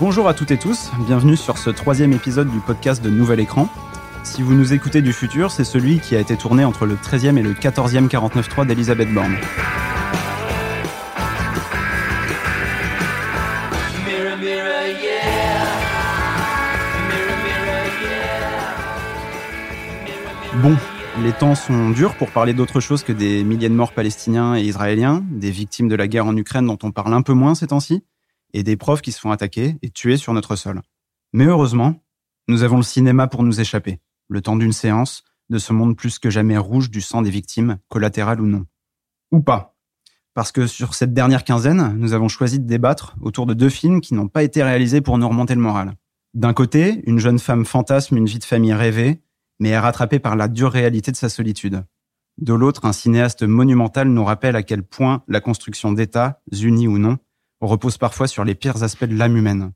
Bonjour à toutes et tous, bienvenue sur ce troisième épisode du podcast de Nouvel Écran. Si vous nous écoutez du futur, c'est celui qui a été tourné entre le 13e et le 14e 49.3 d'Elisabeth Borne. Bon, les temps sont durs pour parler d'autre chose que des milliers de morts palestiniens et israéliens, des victimes de la guerre en Ukraine dont on parle un peu moins ces temps-ci et des profs qui se font attaquer et tuer sur notre sol. Mais heureusement, nous avons le cinéma pour nous échapper, le temps d'une séance, de ce monde plus que jamais rouge du sang des victimes, collatérales ou non. Ou pas. Parce que sur cette dernière quinzaine, nous avons choisi de débattre autour de deux films qui n'ont pas été réalisés pour nous remonter le moral. D'un côté, une jeune femme fantasme une vie de famille rêvée, mais est rattrapée par la dure réalité de sa solitude. De l'autre, un cinéaste monumental nous rappelle à quel point la construction d'États, unis ou non, repose parfois sur les pires aspects de l'âme humaine.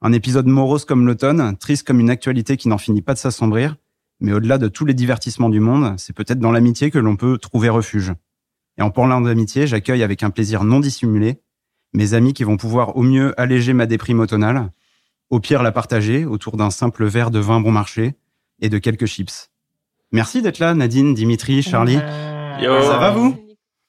Un épisode morose comme l'automne, triste comme une actualité qui n'en finit pas de s'assombrir, mais au-delà de tous les divertissements du monde, c'est peut-être dans l'amitié que l'on peut trouver refuge. Et en parlant d'amitié, j'accueille avec un plaisir non dissimulé mes amis qui vont pouvoir au mieux alléger ma déprime automnale, au pire la partager autour d'un simple verre de vin bon marché et de quelques chips. Merci d'être là, Nadine, Dimitri, Charlie. Ça va vous?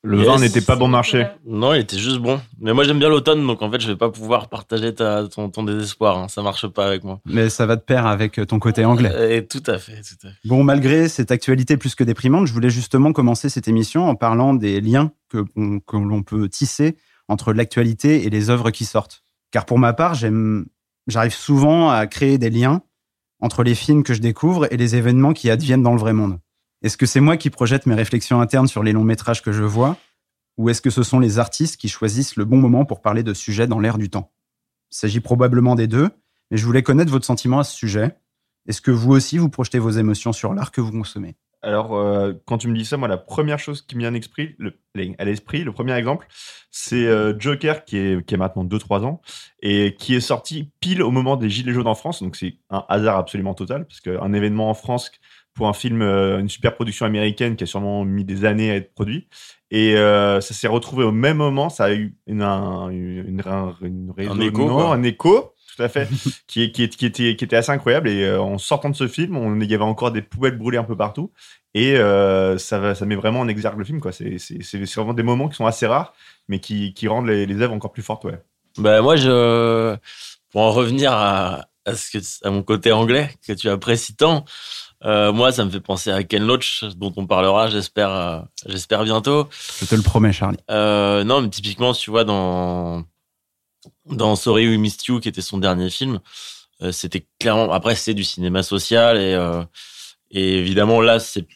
Le vin n'était pas bon marché. Non, il était juste bon. Mais moi, j'aime bien l'automne, donc en fait, je vais pas pouvoir partager ta, ton, ton désespoir. Hein. Ça marche pas avec moi. Mais ça va de pair avec ton côté anglais. Euh, tout à fait, tout à fait. Bon, malgré cette actualité plus que déprimante, je voulais justement commencer cette émission en parlant des liens que, que l'on peut tisser entre l'actualité et les œuvres qui sortent. Car pour ma part, j'aime, j'arrive souvent à créer des liens entre les films que je découvre et les événements qui adviennent dans le vrai monde. Est-ce que c'est moi qui projette mes réflexions internes sur les longs métrages que je vois? Ou est-ce que ce sont les artistes qui choisissent le bon moment pour parler de sujets dans l'air du temps? Il s'agit probablement des deux, mais je voulais connaître votre sentiment à ce sujet. Est-ce que vous aussi, vous projetez vos émotions sur l'art que vous consommez? Alors, euh, quand tu me dis ça, moi, la première chose qui me vient à l'esprit, le premier exemple, c'est euh, Joker, qui est, qui est maintenant 2-3 ans, et qui est sorti pile au moment des Gilets jaunes en France. Donc, c'est un hasard absolument total, parce qu'un événement en France pour un film, euh, une super production américaine qui a sûrement mis des années à être produit. Et euh, ça s'est retrouvé au même moment. Ça a eu une, un, une, un écho, un écho, tout à fait, qui, qui, qui, était, qui était assez incroyable. Et euh, en sortant de ce film, on, il y avait encore des poubelles brûlées un peu partout. Et ça, ça met vraiment en exergue le film. Quoi. C'est, c'est, c'est vraiment des moments qui sont assez rares, mais qui, qui rendent les, les œuvres encore plus fortes. Ouais. Bah, moi, je, pour en revenir à, à, ce que, à mon côté anglais que tu apprécies tant, euh, moi, ça me fait penser à Ken Loach, dont on parlera, j'espère, euh, j'espère bientôt. Je te le promets, Charlie. Euh, non, mais typiquement, tu vois, dans dans Sorry We Missed You, qui était son dernier film, euh, c'était clairement. Après, c'est du cinéma social et euh, et évidemment là, c'est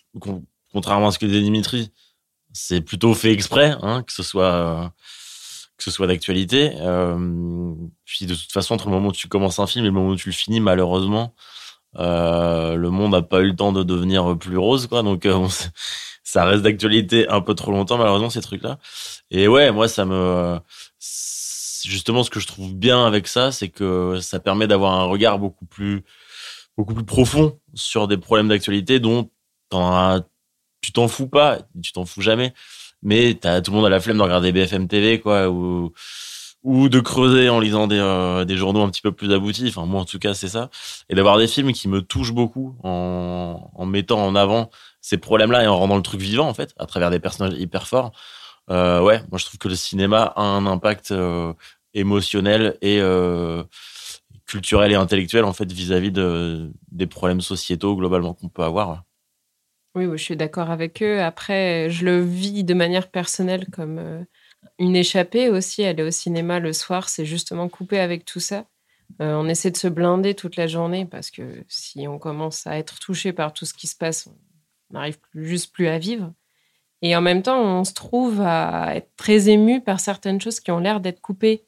contrairement à ce que dit Dimitri, c'est plutôt fait exprès, hein, que ce soit que ce soit d'actualité. puis de toute façon, entre le moment où tu commences un film et le moment où tu le finis, malheureusement euh, le monde n'a pas eu le temps de devenir plus rose, quoi. Donc, euh, ça reste d'actualité un peu trop longtemps, malheureusement, ces trucs-là. Et ouais, moi, ça me, justement, ce que je trouve bien avec ça, c'est que ça permet d'avoir un regard beaucoup plus, beaucoup plus profond sur des problèmes d'actualité dont tu t'en fous pas, tu t'en fous jamais. Mais tout le monde à la flemme de regarder BFM TV, quoi, ou, ou de creuser en lisant des, euh, des journaux un petit peu plus aboutis. Enfin, moi, en tout cas, c'est ça. Et d'avoir des films qui me touchent beaucoup en, mettant en avant ces problèmes-là et en rendant le truc vivant, en fait, à travers des personnages hyper forts. Euh, ouais, moi, je trouve que le cinéma a un impact euh, émotionnel et culturel et intellectuel, en fait, vis-à-vis de, des problèmes sociétaux, globalement, qu'on peut avoir. Oui, je suis d'accord avec eux. Après, je le vis de manière personnelle comme une échappée aussi, aller au cinéma le soir, c'est justement couper avec tout ça. Euh, on essaie de se blinder toute la journée parce que si on commence à être touché par tout ce qui se passe, on n'arrive juste plus à vivre. Et en même temps, on se trouve à être très ému par certaines choses qui ont l'air d'être coupées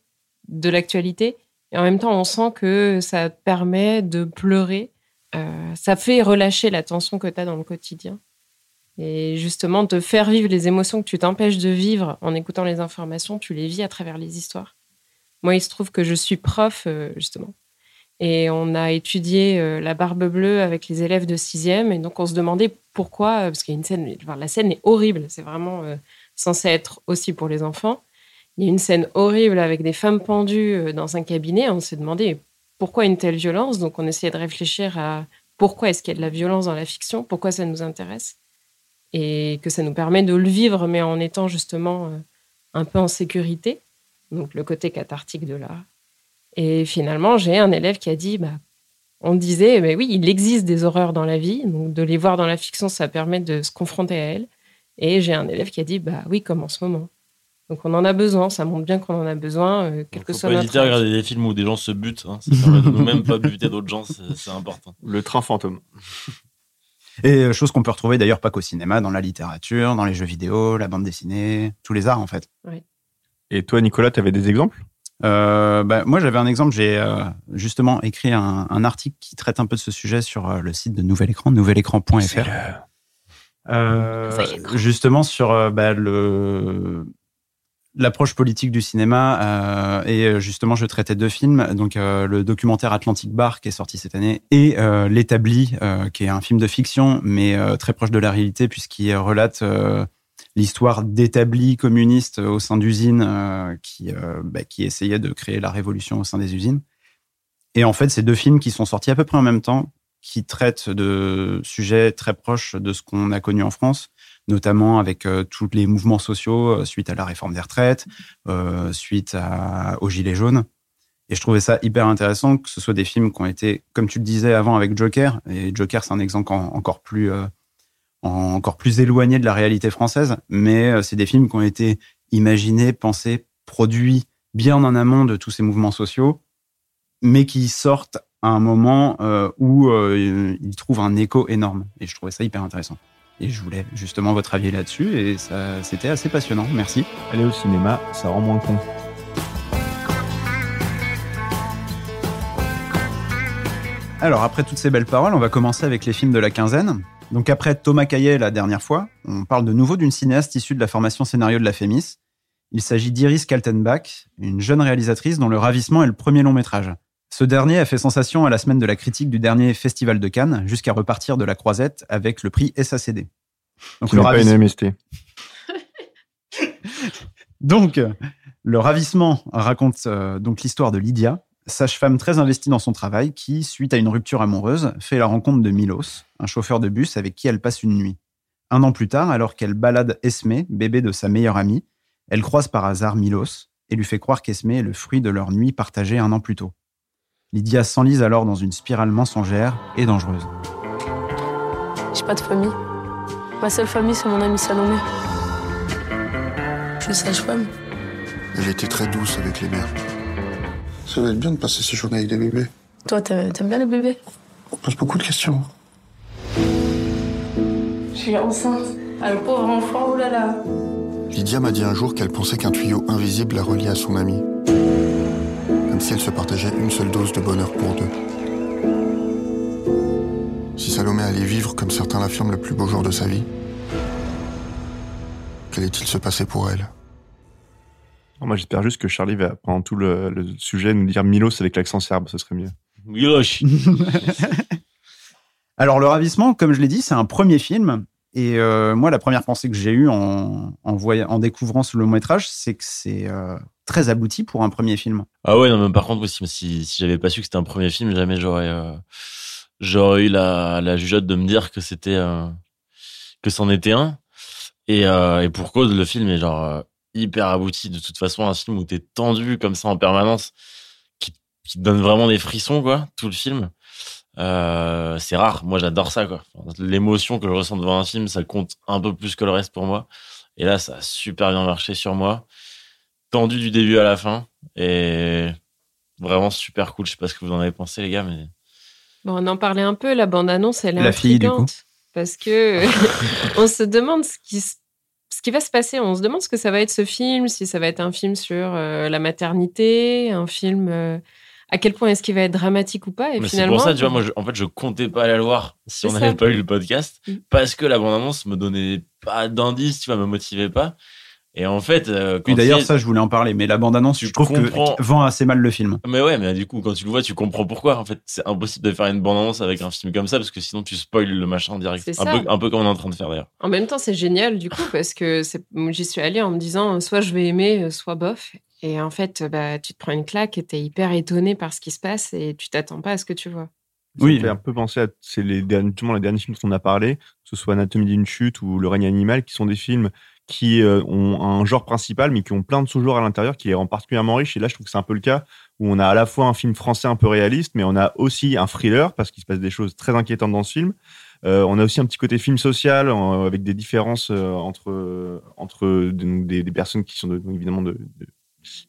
de l'actualité. Et en même temps, on sent que ça permet de pleurer. Euh, ça fait relâcher la tension que tu as dans le quotidien. Et justement, te faire vivre les émotions que tu t'empêches de vivre en écoutant les informations, tu les vis à travers les histoires. Moi, il se trouve que je suis prof, euh, justement. Et on a étudié euh, la barbe bleue avec les élèves de sixième. Et donc, on se demandait pourquoi, euh, parce qu'il y a une scène, la scène est horrible. C'est vraiment censé être aussi pour les enfants. Il y a une scène horrible avec des femmes pendues dans un cabinet. On s'est demandé pourquoi une telle violence. Donc, on essayait de réfléchir à pourquoi est-ce qu'il y a de la violence dans la fiction, pourquoi ça nous intéresse, et que ça nous permet de le vivre, mais en étant justement euh, un peu en sécurité. Donc, le côté cathartique de l'art. Et finalement, j'ai un élève qui a dit bah, on disait, mais oui, il existe des horreurs dans la vie, donc de les voir dans la fiction, ça permet de se confronter à elles. Et j'ai un élève qui a dit, bah oui, comme en ce moment. Donc on en a besoin, ça montre bien qu'on en a besoin, euh, quel que Faut soit pas notre hésiter à regarder des films où des gens se butent. hein. Ça permet de nous-mêmes pas buter d'autres gens, c'est important. Le train fantôme. Et euh, chose qu'on peut retrouver d'ailleurs pas qu'au cinéma, dans la littérature, dans les jeux vidéo, la bande dessinée, tous les arts en fait. Et toi, Nicolas, tu avais des exemples? Euh, bah, moi, j'avais un exemple. J'ai euh, justement écrit un, un article qui traite un peu de ce sujet sur euh, le site de Nouvel Écran, nouvelécran.fr. Euh, Nouvel Écran. justement sur euh, bah, le l'approche politique du cinéma euh, et euh, justement je traitais deux films. Donc euh, le documentaire Atlantic Bar qui est sorti cette année et euh, l'établi qui est un film de fiction mais très proche de la réalité puisqu'il relate l'histoire d'établis communistes au sein d'usines qui bah, qui essayaient de créer la révolution au sein des usines. Et en fait c'est deux films qui sont sortis à peu près en même temps qui traitent de sujets très proches de ce qu'on a connu en France notamment avec euh, tous les mouvements sociaux euh, suite à la réforme des retraites, euh, suite à, aux Gilets jaunes. Et je trouvais ça hyper intéressant que ce soit des films qui ont été, comme tu le disais avant avec Joker, et Joker c'est un exemple en- encore plus, en- encore plus éloigné de la réalité française, mais c'est des films qui ont été imaginés, pensés, produits bien en amont de tous ces mouvements sociaux, mais qui sortent à un moment où ils trouvent un écho énorme. Et je trouvais ça hyper intéressant. Et je voulais justement votre avis là-dessus, et ça, c'était assez passionnant. Merci. Aller au cinéma, ça rend moins con. Alors, après toutes ces belles paroles, on va commencer avec les films de la quinzaine. Donc, après Thomas Caillet la dernière fois, on parle de nouveau d'une cinéaste issue de la formation scénario de la Fémis. Il s'agit d'Iris Kaltenbach, une jeune réalisatrice dont le ravissement est le premier long métrage. Ce dernier a fait sensation à la semaine de la critique du dernier Festival de Cannes, jusqu'à repartir de la croisette avec le prix SACD. Donc, le pas ravissement- une MST. Donc, le ravissement raconte euh, donc l'histoire de Lydia, sage-femme très investie dans son travail, qui, suite à une rupture amoureuse, fait la rencontre de Milos, un chauffeur de bus avec qui elle passe une nuit. Un an plus tard, alors qu'elle balade Esmé, bébé de sa meilleure amie, elle croise par hasard Milos et lui fait croire qu'Esmé est le fruit de leur nuit partagée un an plus tôt. Lydia s'enlise alors dans une spirale mensongère et dangereuse. J'ai pas de famille. Ma seule famille, c'est mon amie Salomé. Je suis sage-femme. Elle était très douce avec les mères. Ça va être bien de passer ces journées avec des bébés. Toi, t'aimes bien les bébés? On pose beaucoup de questions. Je suis enceinte. Ah, le pauvre enfant, oh là là. Lydia m'a dit un jour qu'elle pensait qu'un tuyau invisible la reliait à son amie. Comme si elle se partageait une seule dose de bonheur pour deux. Si Salomé allait vivre, comme certains l'affirment, le plus beau jour de sa vie, qu'allait-il se passer pour elle? Moi, j'espère juste que Charlie va, pendant tout le, le sujet, nous dire Milos avec l'accent serbe, ce serait mieux. Miloche. Alors, Le Ravissement, comme je l'ai dit, c'est un premier film. Et euh, moi, la première pensée que j'ai eue en, en, voya- en découvrant ce long métrage, c'est que c'est euh, très abouti pour un premier film. Ah ouais, non, mais par contre, si, si, si j'avais pas su que c'était un premier film, jamais j'aurais, euh, eu la, la jugeote de me dire que c'était, euh, que c'en était un. Et, euh, et pour cause, le film est genre hyper abouti. De toute façon, un film où t'es tendu comme ça en permanence, qui, qui te donne vraiment des frissons, quoi, tout le film. C'est rare. Moi, j'adore ça, quoi. L'émotion que je ressens devant un film, ça compte un peu plus que le reste pour moi. Et là, ça a super bien marché sur moi. Tendu du début à la fin. Et vraiment super cool. Je sais pas ce que vous en avez pensé, les gars, mais. Bon, on en parlait un peu, la bande-annonce, elle est La fille, du coup. Parce que on se demande ce qui, ce qui va se passer. On se demande ce que ça va être ce film, si ça va être un film sur euh, la maternité, un film. euh, à quel point est-ce qu'il va être dramatique ou pas Et mais c'est finalement, pour ça, tu vois, moi, je- en fait, je comptais pas aller le voir si C'est on n'avait pas eu le podcast. Mm. Parce que la bande-annonce me donnait pas d'indices, tu vois, me motivait pas. Et en fait, euh, quand Oui, d'ailleurs, il- ça, je voulais en parler, mais la bande-annonce, je trouve comprends. que vend assez mal le film. Mais ouais, mais du coup, quand tu le vois, tu comprends pourquoi. En fait, c'est impossible de faire une bande-annonce avec un film comme ça parce que sinon tu spoil le machin direct. C'est Un ça. peu, un peu comme on est en train de faire d'ailleurs. En même temps, c'est génial du coup parce que j'y suis allée en me disant soit je vais aimer, euh, soit bof. Et en fait, euh, bah, tu te prends une claque et t'es hyper étonné par ce qui se passe et tu t'attends pas à ce que tu vois. Ça Oui. fait un peu penser à c'est les derniers, justement, les derniers films dont on a parlé, que ce soit Anatomie d'une chute ou Le règne animal, qui sont des films qui euh, ont un genre principal, mais qui ont plein de sous-genres à l'intérieur, qui les rend particulièrement riches. Et là, je trouve que c'est un peu le cas où on a à la fois un film français un peu réaliste, mais on a aussi un thriller parce qu'il se passe des choses très inquiétantes dans ce film. Euh, on a aussi un petit côté film social avec des différences euh, entre entre des, personnes qui sont évidemment de, de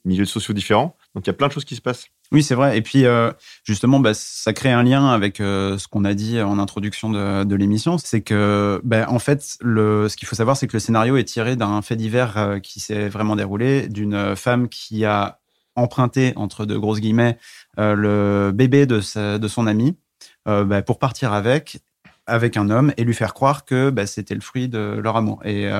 milieux sociaux différents. Donc il y a plein de choses qui se passent. Oui, c'est vrai. Et puis, euh, justement, bah, ça crée un lien avec euh, ce qu'on a dit en introduction de, l'émission. C'est que, bah, en fait, le, ce qu'il faut savoir, c'est que le scénario est tiré d'un fait divers euh, qui s'est vraiment déroulé, d'une femme qui a emprunté, entre de grosses guillemets, le bébé de, de son ami bah, pour partir avec, avec un homme et lui faire croire que c'était le fruit de leur amour. Et,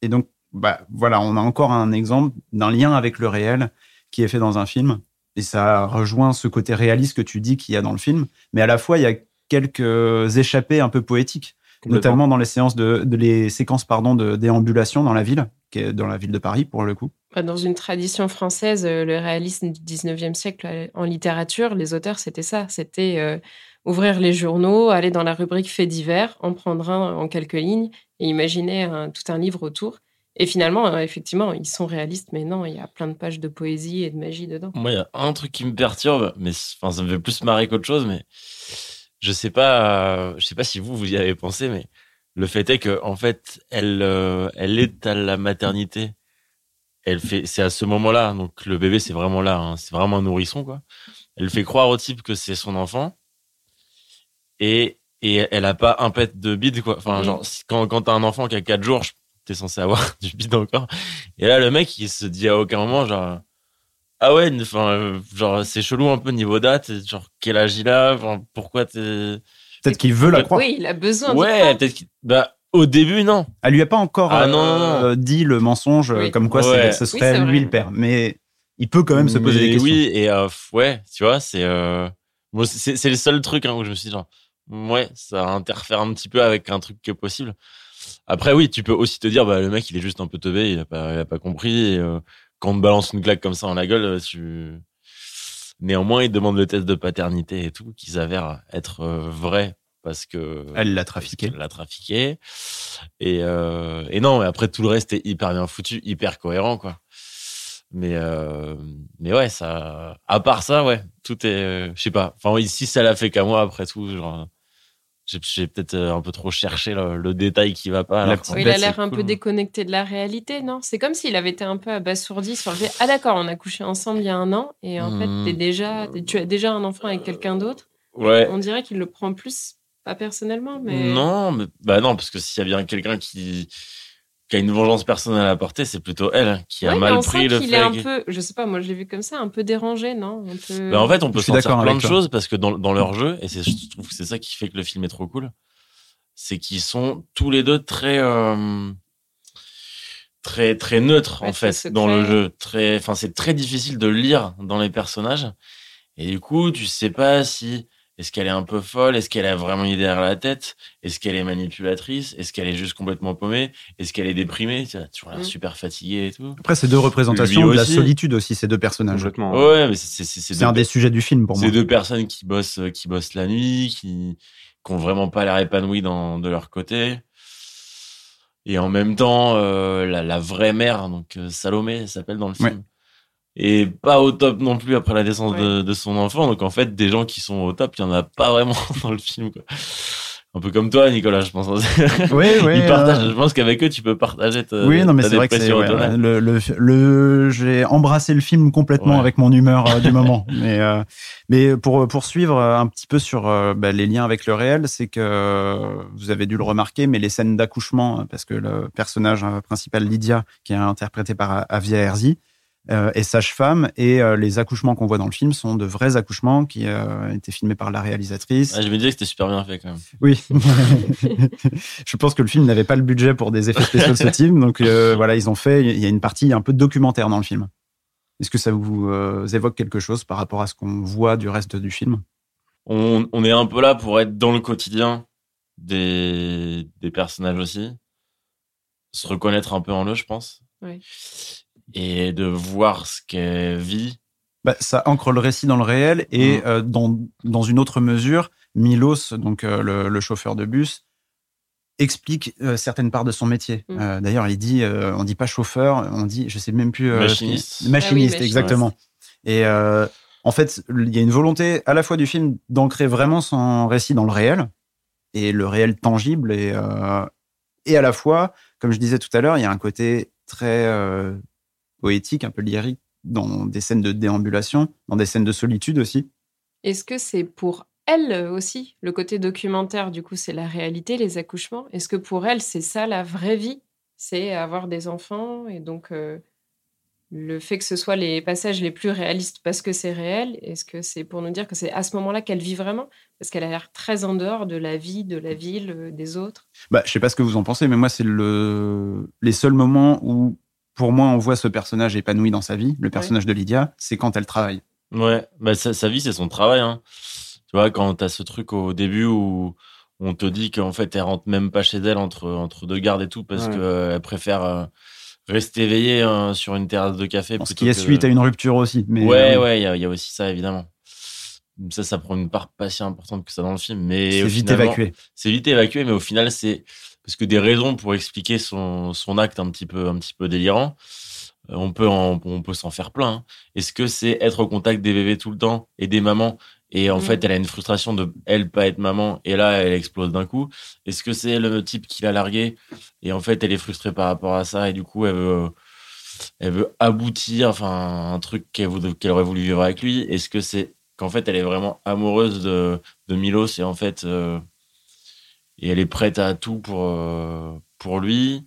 et donc, voilà, on a encore un exemple d'un lien avec le réel qui est fait dans un film. Et ça rejoint ce côté réaliste que tu dis qu'il y a dans le film. Mais à la fois, il y a quelques échappées un peu poétiques, notamment dans les séances de, de- les séquences pardon de déambulation dans la ville, qui est dans la ville de Paris pour le coup. Bah, Dans une tradition française, euh, le réalisme du 19e siècle euh, en littérature, les auteurs, c'était ça. C'était euh, ouvrir les journaux, aller dans la rubrique faits divers, en prendre un en quelques lignes et imaginer un- tout un livre autour. Et finalement, euh, effectivement, ils sont réalistes, mais non, il y a plein de pages de poésie et de magie dedans. Moi, il y a un truc qui me perturbe, mais enfin, ça me fait plus marrer qu'autre chose, mais je sais pas, euh, je sais pas si vous vous y avez pensé, mais le fait est que en fait, elle, euh, elle est à la maternité. Elle fait, c'est à ce moment-là, donc le bébé c'est vraiment là, hein, c'est vraiment un nourrisson quoi. Elle fait croire au type que c'est son enfant et et elle a pas un pet de bide quoi. Enfin genre quand quand t'as un enfant qui a 4 jours, je- t'es censé avoir du bide encore. Et là le mec il se dit à aucun moment genre ah ouais, enfin, euh, genre, c'est chelou un peu niveau date. Genre, quel âge il a Pourquoi t'es. Peut-être qu'il veut la croire. Oui, il a besoin Ouais, peut-être qu'il. Bah, au début, non. Elle lui a pas encore Ah non, non, non. euh, dit le mensonge Oui. comme quoi c'est- Ouais. ce serait lui le père. Mais il peut quand même se poser Mais des questions. Oui, et euh, ouais, tu vois, c'est. Euh... c'est c'est le seul truc hein, où je me suis dit, genre, ouais, ça interfère un petit peu avec un truc qui est possible. Après, oui, tu peux aussi te dire, bah, le mec, il est juste un peu teubé, il a pas, il a pas compris. Et, euh, quand on te balance une claque comme ça dans la gueule, euh, tu. Néanmoins, il demande le test de paternité et tout, qui s'avère être euh, vrai parce que. Elle l'a trafiqué. Elle l'a trafiqué. Et, euh, et non, mais après, tout le reste est hyper bien foutu, hyper cohérent, quoi. Mais, euh, mais ouais, ça. À part ça, ouais, tout est. euh, je sais pas. Enfin, si ça l'a fait qu'à moi, après tout, genre. J'ai peut-être euh, un peu trop cherché le, le détail qui va pas. La alors Oui, il a l'air un cool. peu déconnecté de la réalité, non? C'est comme s'il avait été un peu abasourdi sur le fait Ah, d'accord, on a couché ensemble il y a un an, et en Hmm. fait, t'es déjà, tu as déjà un enfant avec quelqu'un d'autre. Ouais. On dirait qu'il le prend plus, pas personnellement, mais. Non, mais bah non, parce que s'il y a bien quelqu'un qui, qui a une vengeance personnelle à porter, c'est plutôt elle hein, qui a Ouais, mal on pris sent le qu'il fait. est un peu, je sais pas, moi je l'ai vu comme ça, un peu dérangé, non un peu... Ben, en fait, on peut sentir plein de toi. choses parce que dans, dans leur jeu, et c'est, je trouve que c'est ça qui fait que le film est trop cool, c'est qu'ils sont tous les deux très, euh, très, très neutres Ouais, en fait dans le jeu. Très, enfin, c'est très difficile de lire dans les personnages. Et du coup, tu sais pas si est-ce qu'elle est un peu folle, est-ce qu'elle a vraiment une idée derrière la tête, est-ce qu'elle est manipulatrice, est-ce qu'elle est juste complètement paumée, est-ce qu'elle est déprimée, tu vois, tu vois, Mm. super fatiguée et tout. Après, c'est deux représentations de la solitude aussi, ces deux personnages. Complètement. Ouais, mais c'est, un des sujets du film pour moi. C'est deux personnes qui bossent, euh, qui bossent la nuit, qui, qui ont vraiment pas l'air épanouies dans, de leur côté. Et en même temps, euh, la, la vraie mère, donc euh, Salomé, elle s'appelle dans le film, Ouais. Et pas au top non plus après la naissance Ouais. de, de son enfant. Donc en fait, des gens qui sont au top, il y en a pas vraiment dans le film. Quoi. Un peu comme toi, Nicolas, je pense. Oui, oui. Ils partagent. euh, Je pense qu'avec eux, tu peux partager ta, Oui, non, mais c'est vrai que ouais, le, le, le- j'ai embrassé le film complètement Ouais. avec mon humeur euh, du moment. Mais, euh, mais pour poursuivre un petit peu sur euh, bah, les liens avec le réel, c'est que vous avez dû le remarquer, mais les scènes d'accouchement, parce que le personnage principal Lydia, qui est interprété par Avia Herzi, euh, est sage-femme et euh, les accouchements qu'on voit dans le film sont de vrais accouchements qui euh, étaient filmés par la réalisatrice. Ah, je me disais que c'était super bien fait quand même. Oui. je pense que le film n'avait pas le budget pour des effets spéciaux de ce type. Donc euh, voilà, ils ont fait. Il y a une partie un peu documentaire dans le film. Est-ce que ça vous euh, évoque quelque chose par rapport à ce qu'on voit du reste du film? On, on est un peu là pour être dans le quotidien des, des personnages aussi. Se reconnaître un peu en eux, je pense. Oui. Et de voir ce qu'elle vit. bah, Ça ancre le récit dans le réel et Mhm. euh, dans, dans une autre mesure, Milos, donc euh, le, le chauffeur de bus, explique euh, certaines parts de son métier. Euh, D'ailleurs, il dit, euh, on dit pas chauffeur, on dit, je sais même plus. euh, Machiniste. machiniste, Ah oui, machiniste. exactement. Et euh, en fait, il y a une volonté à la fois du film d'ancrer vraiment son récit dans le réel et le réel tangible et euh, et à la fois, comme je disais tout à l'heure, il y a un côté très euh, poétique, un peu lyrique dans des scènes de déambulation, dans des scènes de solitude aussi. Est-ce que c'est pour elle aussi, le côté documentaire, du coup, c'est la réalité, les accouchements? Est-ce que pour elle, c'est ça la vraie vie? C'est avoir des enfants et donc euh, le fait que ce soit les passages les plus réalistes parce que c'est réel, est-ce que c'est pour nous dire que c'est à ce moment-là qu'elle vit vraiment? Parce qu'elle a l'air très en dehors de la vie, de la ville, euh, des autres. Bah, je sais pas ce que vous en pensez, mais moi, c'est le les seuls moments où, pour moi, on voit ce personnage épanoui dans sa vie, le personnage de Lydia, c'est quand elle travaille. Ouais, bah, sa, sa vie, c'est son travail. Hein. Tu vois, quand t'as ce truc au début où on te dit qu'en fait, elle rentre même pas chez elle entre, entre deux gardes et tout parce Ouais. qu'elle préfère euh, rester éveillée hein, sur une terrasse de café. Ce qui est que- suite à une rupture aussi. Mais, ouais, euh, ouais, il y y a aussi ça, évidemment. Ça, ça prend une part pas si importante que ça dans le film. Mais c'est vite évacué. c'est vite évacué, mais au final, c'est parce que des raisons pour expliquer son, son acte un petit peu, un petit peu délirant. euh, On peut, en- on peut s'en faire plein. hein. Est-ce que c'est être au contact des bébés tout le temps et des mamans? Et en Mhm. fait, elle a une frustration de elle pas être maman et là, elle explose d'un coup. Est-ce que c'est le type qui l'a largué et en fait, elle est frustrée par rapport à ça et du coup, elle veut, elle veut aboutir, enfin, un truc qu'elle qu'elle aurait voulu vivre avec lui? Est-ce que c'est qu'en fait, elle est vraiment amoureuse de, de Milos et en fait, euh, et elle est prête à tout pour, euh, pour lui.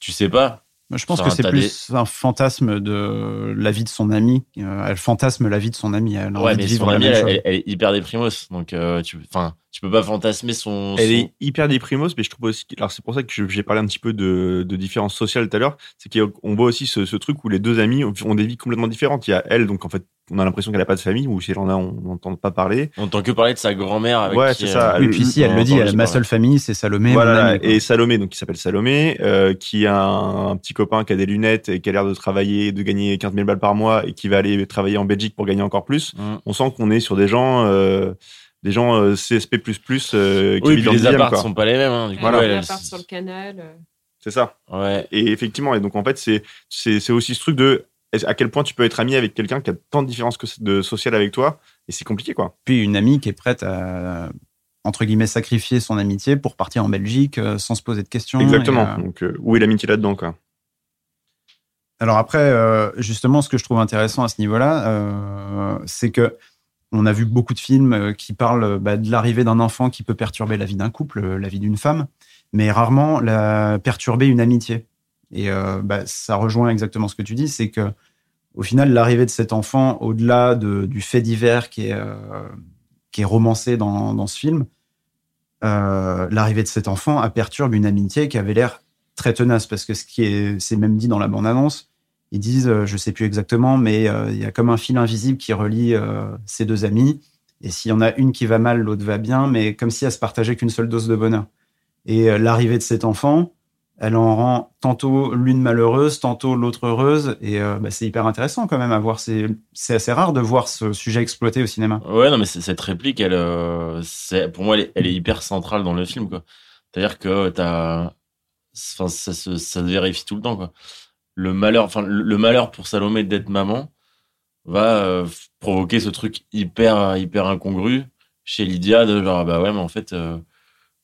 Tu sais pas. Je pense Enfin, que c'est plus un fantasme de la vie de son ami. Euh, elle fantasme la vie de son ami. Elle a Ouais, envie de mais vivre son elle, chose. elle- elle est hyper déprimos. Donc, euh, tu, enfin, tu peux pas fantasmer son. Elle son- est hyper déprimos, mais je trouve aussi. Alors, c'est pour ça que j'ai parlé un petit peu de, de différence sociale tout à l'heure. C'est qu'on voit aussi ce, ce truc où les deux amis ont des vies complètement différentes. Il y a elle, donc en fait, on a l'impression qu'elle a pas de famille, ou si elle en a, on n'entend pas parler. On entend que parler de sa grand-mère avec Ouais, c'est ça. euh, Oui, puis si, elle le dit, elle- ma seule famille, c'est Salomé. mon Voilà, et Salomé, donc qui s'appelle Salomé, euh, qui a un, un petit copain qui a des lunettes et qui a l'air de travailler, de gagner 15 000 balles par mois et qui va aller travailler en Belgique pour gagner encore plus. Mm. On sent qu'on est sur des gens, euh, des gens euh, CSP++, euh, qui Oui, vivent puis les apparts sont pas les mêmes. Hein, du coup, Voilà. ouais, elle- part sur le canal. euh. C'est ça. ouais. Et effectivement, et donc en fait, c'est c'est c'est aussi ce truc de à quel point tu peux être ami avec quelqu'un qui a tant de différences que de sociales avec toi, et c'est compliqué quoi. Puis une amie qui est prête à, entre guillemets, sacrifier son amitié pour partir en Belgique euh, sans se poser de questions. Exactement. Euh, Donc euh, où est l'amitié là-dedans quoi? Alors après, euh, justement, ce que je trouve intéressant à ce niveau-là, euh, c'est que on a vu beaucoup de films euh, qui parlent euh, bah, de l'arrivée d'un enfant qui peut perturber la vie d'un couple, euh, la vie d'une femme, mais rarement la, perturber une amitié. Et bah, ça rejoint exactement ce que tu dis, c'est que au final, l'arrivée de cet enfant, au-delà de- du fait divers qui est, romancé dans, ce film, l'arrivée de cet enfant a perturbe une amitié qui avait l'air très tenace, parce que ce qui est, c'est même dit dans la bande-annonce, ils disent, euh, je sais plus exactement, mais euh, il y a comme un fil invisible qui relie euh, ces deux amis. Et s'il y en a une qui va mal, l'autre va bien, mais comme si elle se partageait qu'une seule dose de bonheur. Et l'arrivée de cet enfant, elle en rend tantôt l'une malheureuse, tantôt l'autre heureuse. Et bah, c'est hyper intéressant quand même à voir. C'est assez rare de voir ce sujet exploité au cinéma. Ouais, non, mais cette réplique, elle, euh, pour moi, elle est, hyper centrale dans le film. C'est-à-dire que enfin, ça se, vérifie tout le temps. Le malheur, enfin, le, malheur pour Salomé d'être maman va euh, provoquer ce truc hyper, hyper incongru chez Lydia de genre, bah ouais, mais en fait, euh,